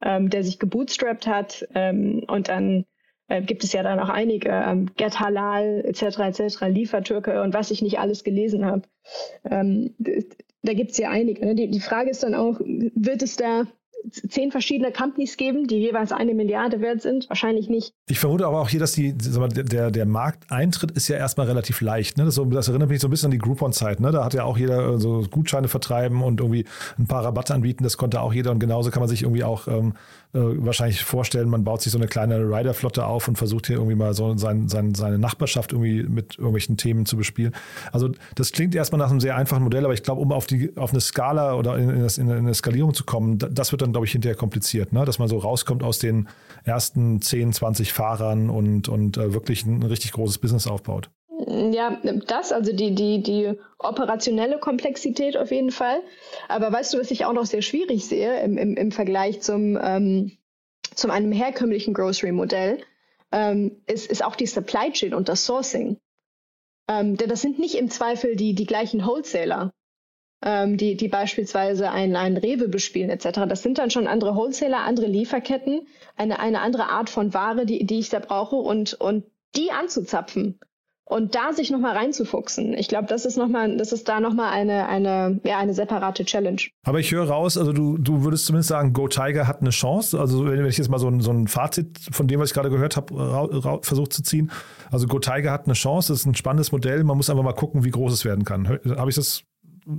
ähm, der sich gebootstrapped hat. Ähm, und dann äh, gibt es ja dann auch einige, ähm, Get Halal etc. etc., Liefertürke und was ich nicht alles gelesen habe. Ähm, da gibt es ja einige. Ne? Die, die Frage ist dann auch, wird es da zehn verschiedene Companies geben, die jeweils eine Milliarde wert sind? Wahrscheinlich nicht.
Ich vermute aber auch hier, dass die, mal, der, der Markteintritt ist ja erstmal relativ leicht. Ne? Das, das, erinnert mich so ein bisschen an die Groupon-Zeit. Ne? Da hat ja auch jeder äh, so Gutscheine vertreiben und irgendwie ein paar Rabatte anbieten. Das konnte auch jeder. Und genauso kann man sich irgendwie auch ähm, äh, wahrscheinlich vorstellen, man baut sich so eine kleine Rider-Flotte auf und versucht hier irgendwie mal so sein, sein, seine Nachbarschaft irgendwie mit irgendwelchen Themen zu bespielen. Also das klingt erstmal nach einem sehr einfachen Modell, aber ich glaube, um auf, die, auf eine Skala oder in, in, in eine Skalierung zu kommen, das wird dann, glaube ich, hinterher kompliziert, ne? dass man so rauskommt aus den ersten 10, 20 Fahrern und, und äh, wirklich ein richtig großes Business aufbaut.
Ja, das, also die, die, die operationelle Komplexität auf jeden Fall. Aber weißt du, was ich auch noch sehr schwierig sehe im, im, im Vergleich zum, ähm, zum einem herkömmlichen Grocery-Modell, ähm, ist, ist auch die Supply Chain und das Sourcing. Ähm, denn das sind nicht im Zweifel die, die gleichen Wholesaler, ähm, die, die beispielsweise einen, einen Rewe bespielen etc. Das sind dann schon andere Wholesaler, andere Lieferketten, eine, eine andere Art von Ware, die, die ich da brauche und, und die anzuzapfen und da sich nochmal reinzufuchsen, ich glaube, das ist nochmal, das ist da nochmal eine, eine, ja, eine separate Challenge.
Aber ich höre raus, also du, du würdest zumindest sagen, Go Tiger hat eine Chance. Also wenn ich jetzt mal so ein, so ein Fazit von dem, was ich gerade gehört habe, versucht zu ziehen. Also Go Tiger hat eine Chance, das ist ein spannendes Modell. Man muss einfach mal gucken, wie groß es werden kann. Habe ich das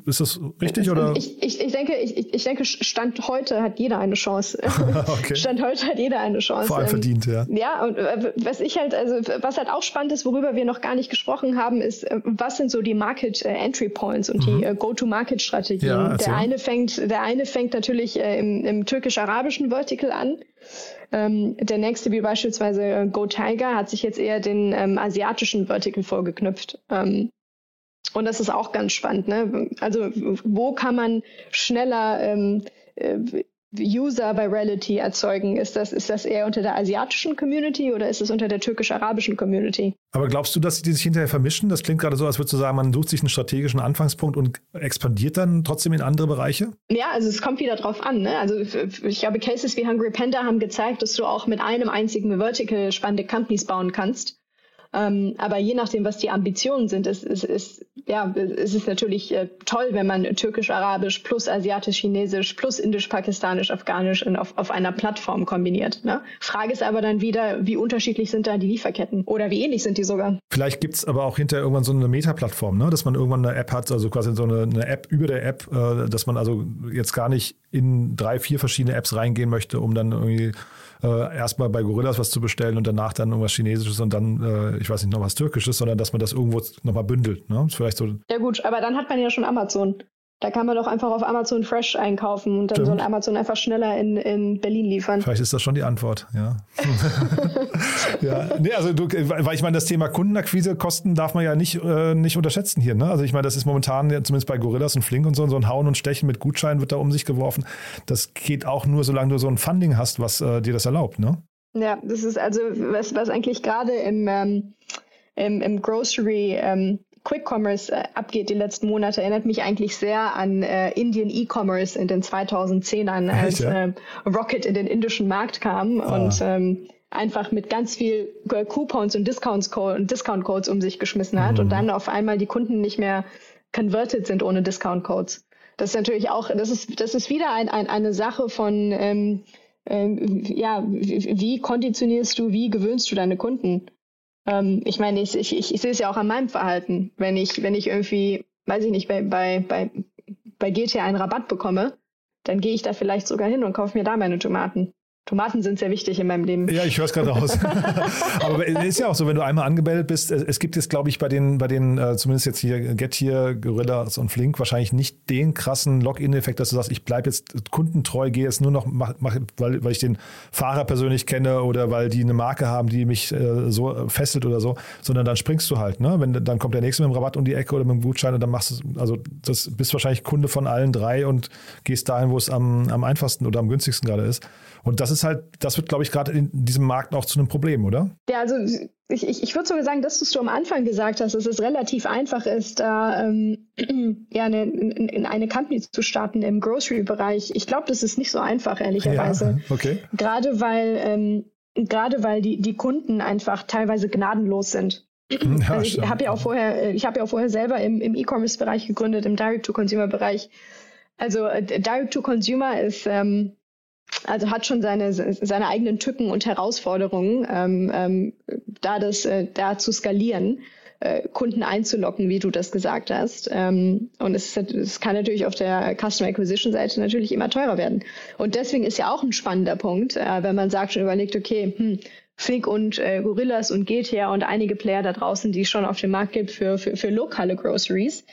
ist das richtig oder?
Ich, ich, ich denke, ich, ich denke, Stand heute hat jeder eine Chance. okay. Stand heute hat jeder eine Chance.
Vor allem verdient, ja.
Ja, und äh, was ich halt, also was halt auch spannend ist, worüber wir noch gar nicht gesprochen haben, ist, äh, was sind so die Market äh, Entry Points und mhm. die Go-to-Market-Strategien. Ja, der eine fängt, der eine fängt natürlich im, im türkisch-arabischen Vertical an. Ähm, der nächste, wie beispielsweise Go Tiger, hat sich jetzt eher den ähm, asiatischen Vertical vorgeknüpft. Ähm, und das ist auch ganz spannend. Ne? Also wo kann man schneller ähm, äh, User Virality erzeugen? Ist das, ist das eher unter der asiatischen Community oder ist es unter der türkisch-arabischen Community?
Aber glaubst du, dass die sich hinterher vermischen? Das klingt gerade so, als würdest du sagen, man sucht sich einen strategischen Anfangspunkt und expandiert dann trotzdem in andere Bereiche?
Ja, also es kommt wieder drauf an. Ne? Also ich glaube, Cases wie Hungry Panda haben gezeigt, dass du auch mit einem einzigen Vertical spannende Companies bauen kannst. Ähm, aber je nachdem, was die Ambitionen sind, ist, ist, ist, ja, ist es natürlich äh, toll, wenn man türkisch-arabisch plus asiatisch-chinesisch plus indisch-pakistanisch-afghanisch auf, auf einer Plattform kombiniert. Ne? Frage ist aber dann wieder, wie unterschiedlich sind da die Lieferketten oder wie ähnlich sind die sogar?
Vielleicht gibt es aber auch hinterher irgendwann so eine Meta-Plattform, ne? dass man irgendwann eine App hat, also quasi so eine, eine App über der App, äh, dass man also jetzt gar nicht in drei, vier verschiedene Apps reingehen möchte, um dann irgendwie äh, erstmal bei Gorillas was zu bestellen und danach dann irgendwas Chinesisches und dann, äh, ich weiß nicht, noch was Türkisches, sondern dass man das irgendwo nochmal bündelt. Ne? Vielleicht so.
Ja gut, aber dann hat man ja schon Amazon. Da kann man doch einfach auf Amazon Fresh einkaufen und dann
Stimmt.
soll Amazon einfach schneller in, in Berlin liefern.
Vielleicht ist das schon die Antwort, ja. ja, nee, also du, weil ich meine, das Thema Kundenakquisekosten darf man ja nicht, äh, nicht unterschätzen hier. Ne? Also ich meine, das ist momentan ja zumindest bei Gorillas und Flink und so, so ein Hauen und Stechen mit Gutscheinen wird da um sich geworfen. Das geht auch nur, solange du so ein Funding hast, was äh, dir das erlaubt, ne?
Ja, das ist also, was, was eigentlich gerade im, ähm, im, im Grocery ähm, Quick Commerce äh, abgeht die letzten Monate, erinnert mich eigentlich sehr an äh, Indian E-Commerce in den 2010ern, als
ja?
ähm, Rocket in den indischen Markt kam
Ah.
und ähm, einfach mit ganz viel äh, Coupons und Discounts und Discount Codes um sich geschmissen hat
Mhm.
und dann auf einmal die Kunden nicht mehr converted sind ohne Discount Codes. Das ist natürlich auch, das ist, das ist wieder ein, ein, eine Sache von, ähm, ähm, ja, wie konditionierst du, wie gewöhnst du deine Kunden? Ähm, ich meine, ich, ich, ich, ich sehe es ja auch an meinem Verhalten. Wenn ich, wenn ich irgendwie, weiß ich nicht, bei, bei, bei, bei GTA einen Rabatt bekomme, dann gehe ich da vielleicht sogar hin und kaufe mir da meine Tomaten. Tomaten sind sehr wichtig in meinem Leben.
Ja, ich höre es gerade raus. Aber es ist ja auch so, wenn du einmal angemeldet bist, es gibt jetzt, glaube ich, bei den, bei den, äh, zumindest jetzt hier Getir, Gorillas und Flink, wahrscheinlich nicht den krassen Login-Effekt, dass du sagst, ich bleibe jetzt kundentreu, gehe jetzt nur noch, mach, mach, weil, weil ich den Fahrer persönlich kenne oder weil die eine Marke haben, die mich äh, so fesselt oder so, sondern dann springst du halt, ne? Wenn dann kommt der nächste mit dem Rabatt um die Ecke oder mit dem Gutschein und dann machst du, also das bist wahrscheinlich Kunde von allen drei und gehst dahin, wo es am, am einfachsten oder am günstigsten gerade ist. Und das ist halt, das wird, glaube ich, gerade in diesem Markt auch zu einem Problem, oder?
Ja, also ich, ich, ich würde sogar sagen, dass du am Anfang gesagt hast, dass es relativ einfach ist, da ähm, ja, eine, in, in eine Company zu starten im Grocery-Bereich. Ich glaube, das ist nicht so einfach, ehrlicherweise.
Ja, okay.
Gerade weil, ähm, gerade weil die, die Kunden einfach teilweise gnadenlos sind.
Ja,
also ich habe ja auch vorher, äh, ich habe ja auch vorher selber im, im E-Commerce-Bereich gegründet, im Direct-to-Consumer-Bereich. Also äh, Direct-to-Consumer ist ähm, also hat schon seine, seine eigenen Tücken und Herausforderungen, ähm, ähm, da das äh, da zu skalieren, äh, Kunden einzulocken, wie du das gesagt hast. Ähm, und es, es kann natürlich auf der Customer Acquisition Seite natürlich immer teurer werden. Und deswegen ist ja auch ein spannender Punkt, äh, wenn man sagt schon überlegt, okay, hm, Flink und äh, Gorillas und GTA und einige Player da draußen, die es schon auf dem Markt gibt für, für, für lokale Groceries,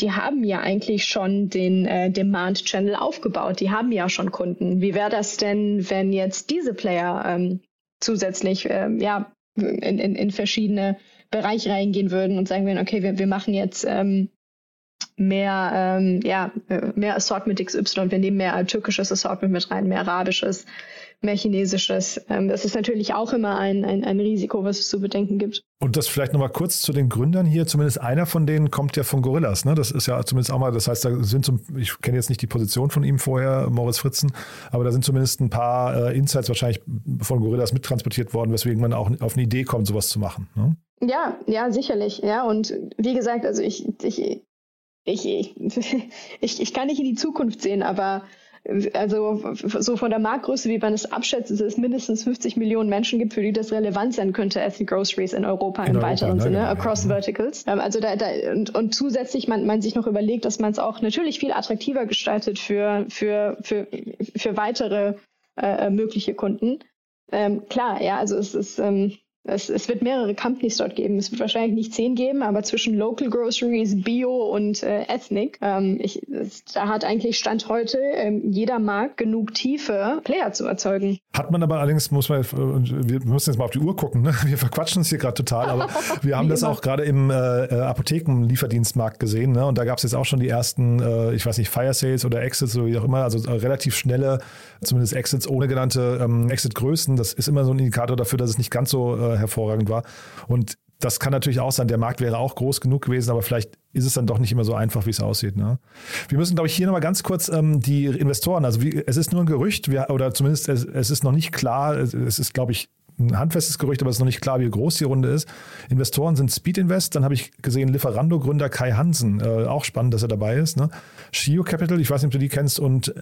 die haben ja eigentlich schon den äh, Demand-Channel aufgebaut. Die haben ja schon Kunden. Wie wäre das denn, wenn jetzt diese Player ähm, zusätzlich ähm, ja, in, in, in verschiedene Bereiche reingehen würden und sagen würden, okay, wir, wir machen jetzt ähm, mehr, ähm, ja, äh, mehr Assortment XY, wir nehmen mehr türkisches Assortment mit rein, mehr arabisches, mehr chinesisches. Ähm, das ist natürlich auch immer ein, ein, ein Risiko, was es zu bedenken gibt.
Und das vielleicht nochmal kurz zu den Gründern hier. Zumindest einer von denen kommt ja von Gorillas. Ne? Das ist ja zumindest auch mal, das heißt, da sind zum, ich kenne jetzt nicht die Position von ihm vorher, Moritz Fritzen, aber da sind zumindest ein paar äh, Insights wahrscheinlich von Gorillas mittransportiert worden, weswegen man auch auf eine Idee kommt, sowas zu machen. Ne?
Ja, ja, sicherlich. Ja, und wie gesagt, also ich, ich, ich, ich, ich, ich kann nicht in die Zukunft sehen, aber also so von der Marktgröße, wie man es abschätzt, ist es mindestens 50 Millionen Menschen gibt, für die das relevant sein könnte, Ethnic Groceries in Europa
In
im
Europa,
weiteren
ne,
Sinne,
genau,
across
ja.
verticals. Ähm, Also da, da und, und zusätzlich man, man sich noch überlegt, dass man es auch natürlich viel attraktiver gestaltet für, für, für, für weitere äh, mögliche Kunden. Ähm, klar, ja, also es ist ähm, es, es wird mehrere Companies dort geben. Es wird wahrscheinlich nicht zehn geben, aber zwischen Local Groceries, Bio und äh, Ethnic, ähm, ich, da hat eigentlich Stand heute ähm, jeder Markt genug Tiefe, Player zu erzeugen.
Hat man aber allerdings, muss man, wir müssen jetzt mal auf die Uhr gucken, ne? wir verquatschen uns hier gerade total, aber wir haben das
immer.
auch gerade im äh, äh, Apothekenlieferdienstmarkt gesehen ne? und da gab es jetzt auch schon die ersten, äh, ich weiß nicht, Fire Sales oder Exits oder wie auch immer, also äh, relativ schnelle, zumindest Exits ohne genannte ähm, Exit-Größen. Das ist immer so ein Indikator dafür, dass es nicht ganz so äh, hervorragend war und das kann natürlich auch sein, der Markt wäre auch groß genug gewesen, aber vielleicht ist es dann doch nicht immer so einfach, wie es aussieht. Ne? Wir müssen, glaube ich, hier nochmal ganz kurz ähm, die Investoren, also wie, es ist nur ein Gerücht, wir, oder zumindest es, es ist noch nicht klar, es, es ist, glaube ich, ein handfestes Gerücht, aber es ist noch nicht klar, wie groß die Runde ist. Investoren sind Speed Invest, dann habe ich gesehen, Lieferando-Gründer Kai Hansen, äh, auch spannend, dass er dabei ist. Ne? Shio Capital, ich weiß nicht, ob du die kennst, und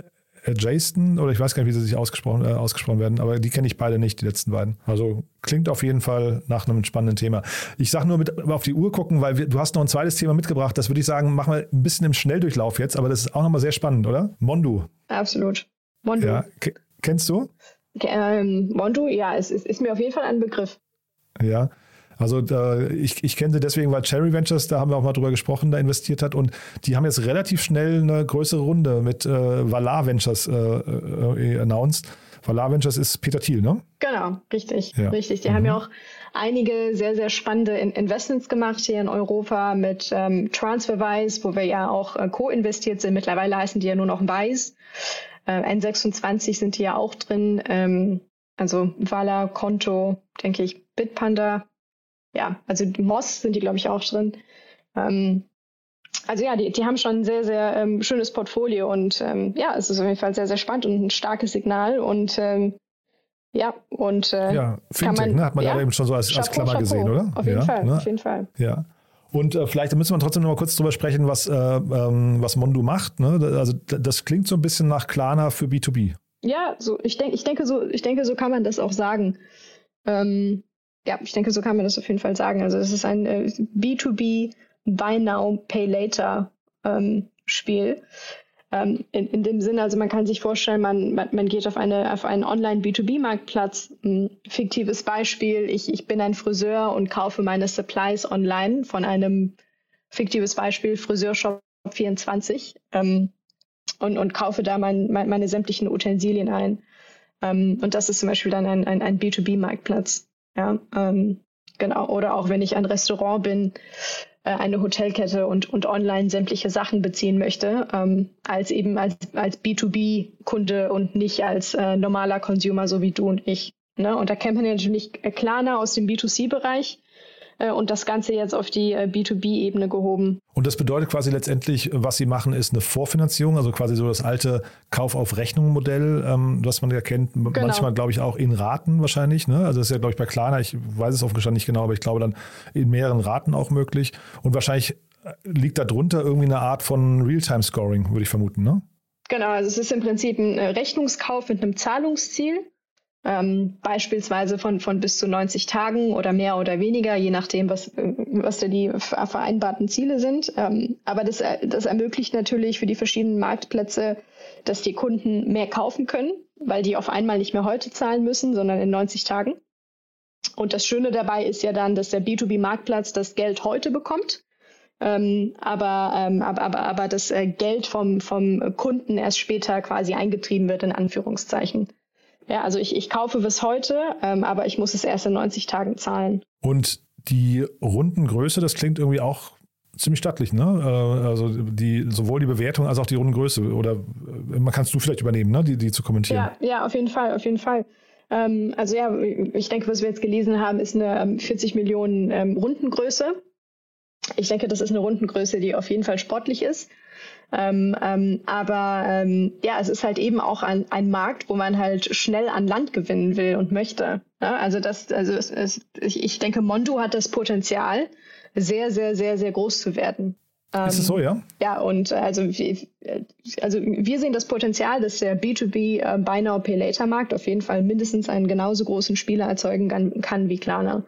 Jason, oder ich weiß gar nicht, wie sie sich ausgesprochen, äh, ausgesprochen werden, aber die kenne ich beide nicht, die letzten beiden. Also klingt auf jeden Fall nach einem spannenden Thema. Ich sage nur mit auf die Uhr gucken, weil wir, du hast noch ein zweites Thema mitgebracht, das würde ich sagen, machen wir ein bisschen im Schnelldurchlauf jetzt, aber das ist auch nochmal sehr spannend, oder? Mondu.
Absolut. Mondo.
Ja, ke- kennst du?
Ähm, Mondo, ja, es ist, ist mir auf jeden Fall ein Begriff.
Ja. Also da, ich, ich kenne sie deswegen, weil Cherry Ventures, da haben wir auch mal drüber gesprochen, da investiert hat und die haben jetzt relativ schnell eine größere Runde mit äh, Valar Ventures äh, äh, announced. Valar Ventures ist Peter Thiel, ne?
Genau, richtig, ja. richtig. Die mhm. haben ja auch einige sehr, sehr spannende Investments gemacht hier in Europa mit ähm, Transferwise, wo wir ja auch äh, co-investiert sind. Mittlerweile heißen die ja nur noch Wise. Äh, N26 sind die ja auch drin. Ähm, also Vala, Konto, denke ich, Bitpanda. Ja, also Moss sind die, glaube ich, auch drin. Ähm, also ja, die, die haben schon ein sehr, sehr ähm, schönes Portfolio und ähm, ja, es ist auf jeden Fall sehr, sehr spannend und ein starkes Signal und ähm, ja, und äh,
ja, Fintech, man, ne, hat man ja, eben schon so als, Chapeau, als Klammer Chapeau. gesehen, oder?
Auf jeden
ja,
Fall,
ne?
auf jeden Fall.
Ja. Und äh, vielleicht müssen wir trotzdem noch mal kurz drüber sprechen, was, äh, ähm, was Mondo macht. Ne? Also das klingt so ein bisschen nach Klarna für B2B.
Ja, so ich denke, ich denke so, ich denke, so kann man das auch sagen. Ähm, ja, ich denke, so kann man das auf jeden Fall sagen. Also es ist ein äh, B2B Buy Now, Pay Later ähm, Spiel. Ähm, in, in dem Sinne, also man kann sich vorstellen, man, man, man geht auf, eine, auf einen Online-B2B-Marktplatz. Ein fiktives Beispiel, ich, ich bin ein Friseur und kaufe meine Supplies online von einem fiktives Beispiel, Friseurshop 24 ähm, und, und kaufe da mein, mein, meine sämtlichen Utensilien ein. Ähm, und das ist zum Beispiel dann ein, ein, ein B2B-Marktplatz. Ja, ähm, genau. Oder auch wenn ich ein Restaurant bin, äh, eine Hotelkette und, und online sämtliche Sachen beziehen möchte, ähm, als eben als, als B2B-Kunde und nicht als äh, normaler Consumer, so wie du und ich. Ne? Und da kennt man ja natürlich Klarna aus dem B2C-Bereich äh, und das Ganze jetzt auf die äh, B2B-Ebene gehoben.
Und das bedeutet quasi letztendlich, was Sie machen, ist eine Vorfinanzierung, also quasi so das alte Kauf auf Rechnung-Modell, ähm, was man ja kennt, genau. manchmal glaube ich auch in Raten wahrscheinlich. Ne? Also das ist ja glaube ich bei Klarna, ich weiß es offen nicht genau, aber ich glaube dann in mehreren Raten auch möglich. Und wahrscheinlich äh, liegt darunter irgendwie eine Art von Realtime-Scoring, würde ich vermuten, ne?
Genau, also es ist im Prinzip ein Rechnungskauf mit einem Zahlungsziel ähm, beispielsweise von, von bis zu 90 Tagen oder mehr oder weniger, je nachdem, was, was da die vereinbarten Ziele sind. Ähm, aber das, das ermöglicht natürlich für die verschiedenen Marktplätze, dass die Kunden mehr kaufen können, weil die auf einmal nicht mehr heute zahlen müssen, sondern in 90 Tagen. Und das Schöne dabei ist ja dann, dass der B2B-Marktplatz das Geld heute bekommt. Ähm, aber, ähm, aber, aber, aber das äh, Geld vom, vom Kunden erst später quasi eingetrieben wird, in Anführungszeichen. Ja, also ich, ich kaufe bis heute, ähm, aber ich muss es erst in 90 Tagen zahlen.
Und die Rundengröße, das klingt irgendwie auch ziemlich stattlich, ne? Äh, also die, sowohl die Bewertung als auch die Rundengröße. Oder äh, man kannst du vielleicht übernehmen, ne? Die, die zu kommentieren.
Ja, ja, auf jeden Fall, auf jeden Fall. Ähm, also ja, ich denke, was wir jetzt gelesen haben, ist eine 40 ähm, Millionen ähm, Rundengröße. Ich denke, das ist eine Rundengröße, die auf jeden Fall sportlich ist. Ähm, ähm, aber ähm, ja, es ist halt eben auch ein, ein Markt, wo man halt schnell an Land gewinnen will und möchte. Ja, also das, also es, es, ich, ich denke, Mondo hat das Potenzial, sehr, sehr, sehr, sehr groß zu werden.
Ist es so, ja?
Ja, und also, also wir sehen das Potenzial, dass der B2B äh, Buy Now Pay Later Markt auf jeden Fall mindestens einen genauso großen Spieler erzeugen kann, kann wie Klarna.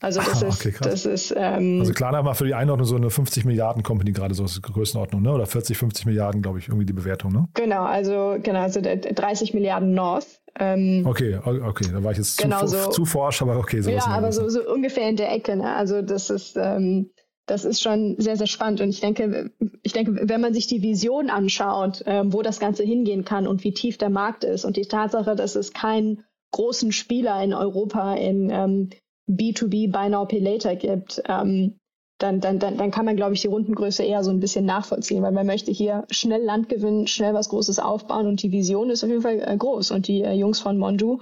Also das ah, okay, ist, das ist. Ähm,
also Klarna war für die Einordnung so eine 50 Milliarden Company gerade so ist die Größenordnung, ne? Oder 40, 50 Milliarden, glaube ich, irgendwie die Bewertung, ne?
Genau, also genau, also 30 Milliarden North.
Ähm, okay, okay, da war ich jetzt genau zu, so, zu forsch, aber okay.
So ja, aber so, so ungefähr in der Ecke. Ne? Also das ist, ähm, das ist schon sehr, sehr spannend. Und ich denke, ich denke, wenn man sich die Vision anschaut, ähm, wo das Ganze hingehen kann und wie tief der Markt ist und die Tatsache, dass es keinen großen Spieler in Europa in ähm, B2B Buy Now Pay Later gibt, ähm, dann, dann, dann, dann kann man, glaube ich, die Rundengröße eher so ein bisschen nachvollziehen, weil man möchte hier schnell Land gewinnen, schnell was Großes aufbauen und die Vision ist auf jeden Fall äh, groß. Und die äh, Jungs von Mondu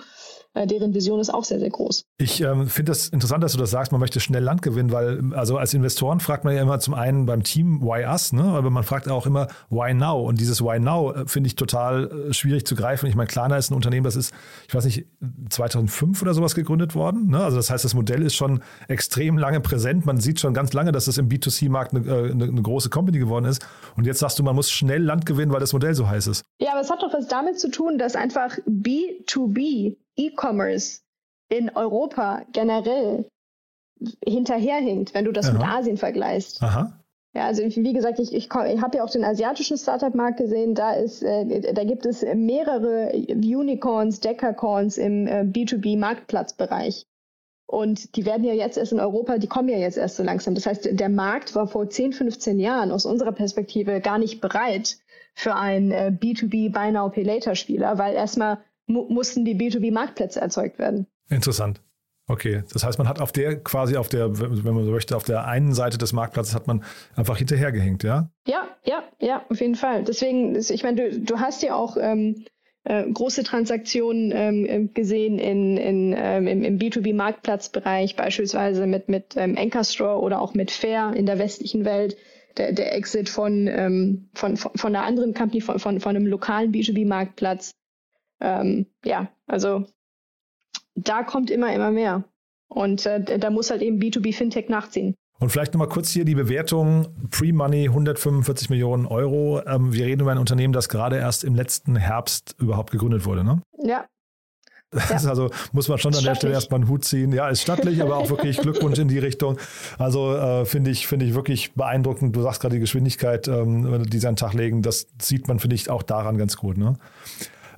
deren Vision ist auch sehr, sehr groß.
Ich ähm, finde das interessant, dass du das sagst, man möchte schnell Land gewinnen, weil also als Investoren fragt man ja immer zum einen beim Team, why us, ne? aber man fragt auch immer, why now? Und dieses why now äh, finde ich total äh, schwierig zu greifen. Ich meine, Klarna ist ein Unternehmen, das ist, ich weiß nicht, 2005 oder sowas gegründet worden. Ne? Also das heißt, das Modell ist schon extrem lange präsent. Man sieht schon ganz lange, dass es im B2C-Markt eine, eine, eine große Company geworden ist. Und jetzt sagst du, man muss schnell Land gewinnen, weil das Modell so heiß ist.
Ja, aber es hat doch was damit zu tun, dass einfach B2B E-Commerce in Europa generell hinterherhinkt, wenn du das Aha. mit Asien vergleichst.
Aha.
Ja, also wie gesagt, ich, ich, ich habe ja auch den asiatischen Startup-Markt gesehen. Da ist, äh, da gibt es mehrere Unicorns, Decacorns im äh, B2B-Marktplatzbereich. Und die werden ja jetzt erst in Europa, die kommen ja jetzt erst so langsam. Das heißt, der Markt war vor 10, 15 Jahren aus unserer Perspektive gar nicht bereit für einen äh, B2B Buy Now Pay Later Spieler, weil erstmal mu mussten die B2B Marktplätze erzeugt werden.
Interessant. Okay, das heißt, man hat auf der quasi auf der, wenn man so möchte, auf der einen Seite des Marktplatzes hat man einfach hinterhergehängt, ja?
Ja, ja, ja, auf jeden Fall. Deswegen, ich meine, du, du hast ja auch ähm, äh, große Transaktionen ähm, gesehen in, in, ähm, im, im B2B-Marktplatzbereich, beispielsweise mit, mit ähm, Anchor oder auch mit Fair in der westlichen Welt. Der, der Exit von, ähm, von, von, von einer anderen Company, von, von, von einem lokalen B2B-Marktplatz. Ähm, ja, also da kommt immer, immer mehr. Und äh, da muss halt eben B2B Fintech nachziehen.
Und vielleicht nochmal kurz hier die Bewertung. Pre-Money 145 Millionen Euro. Ähm, wir reden über ein Unternehmen, das gerade erst im letzten Herbst überhaupt gegründet wurde, ne?
Ja.
Ja. also muss man schon an der Stelle erstmal einen Hut ziehen. Ja, ist stattlich, aber auch wirklich Glückwunsch in die Richtung. Also äh, finde ich, finde ich wirklich beeindruckend. Du sagst gerade die Geschwindigkeit, ähm, die sie an den Tag legen, das sieht man, finde ich, auch daran ganz gut. Ne?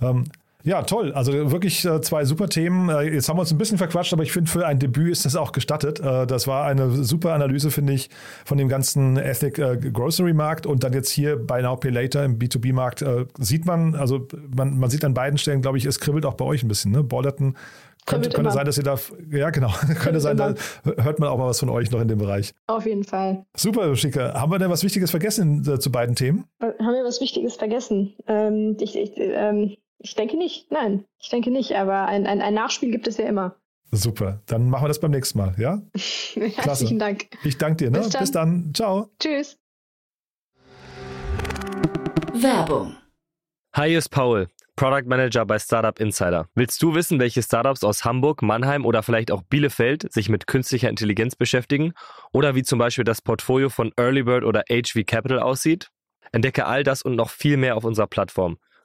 Ähm, ja, toll. Also wirklich äh, zwei super Themen. Äh, jetzt haben wir uns ein bisschen verquatscht, aber ich finde, für ein Debüt ist das auch gestattet. Äh, das war eine super Analyse, finde ich, von dem ganzen Ethnic äh, Grocery Markt und dann jetzt hier bei Now Pay Later im B2B-Markt äh, sieht man, also man, man sieht an beiden Stellen, glaube ich, es kribbelt auch bei euch ein bisschen. Ne? Ballerton könnte, könnte sein, dass ihr da, ja genau, könnte sein, da hört man auch mal was von euch noch in dem Bereich.
Auf jeden Fall.
Super, Schicke. Haben wir denn was Wichtiges vergessen äh, zu beiden Themen?
Haben wir was Wichtiges vergessen? Ähm, ich, ich, ähm ich denke nicht, nein, ich denke nicht, aber ein, ein, ein Nachspiel gibt es ja immer.
Super, dann machen wir das beim nächsten Mal, ja?
Herzlichen Dank.
Ich danke dir, ne? Bis dann. Bis dann. Ciao.
Tschüss.
Werbung.
Hi, hier ist Paul, Product Manager bei Startup Insider. Willst du wissen, welche Startups aus Hamburg, Mannheim oder vielleicht auch Bielefeld sich mit künstlicher Intelligenz beschäftigen? Oder wie zum Beispiel das Portfolio von Earlybird oder HV Capital aussieht? Entdecke all das und noch viel mehr auf unserer Plattform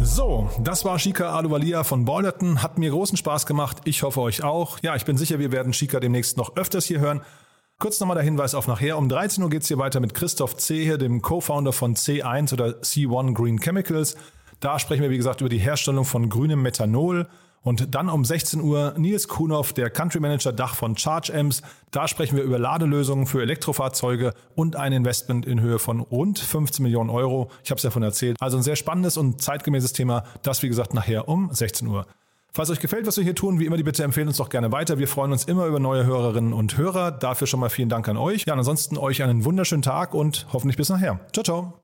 So, das war Shika Aluvalia von Balderton. Hat mir großen Spaß gemacht. Ich hoffe euch auch. Ja, ich bin sicher, wir werden Shika demnächst noch öfters hier hören. Kurz nochmal der Hinweis auf nachher. Um 13 Uhr geht's hier weiter mit Christoph Zehe, dem Co-Founder von C1 oder C1 Green Chemicals. Da sprechen wir, wie gesagt, über die Herstellung von grünem Methanol. Und dann um 16 Uhr Nils Kuhnhoff, der Country Manager Dach von Charge Amps. Da sprechen wir über Ladelösungen für Elektrofahrzeuge und ein Investment in Höhe von rund 15 Millionen Euro. Ich habe es ja von erzählt. Also ein sehr spannendes und zeitgemäßes Thema. Das, wie gesagt, nachher um 16 Uhr. Falls euch gefällt, was wir hier tun, wie immer die Bitte empfehlen uns doch gerne weiter. Wir freuen uns immer über neue Hörerinnen und Hörer. Dafür schon mal vielen Dank an euch. Ja, ansonsten euch einen wunderschönen Tag und hoffentlich bis nachher. Ciao, ciao.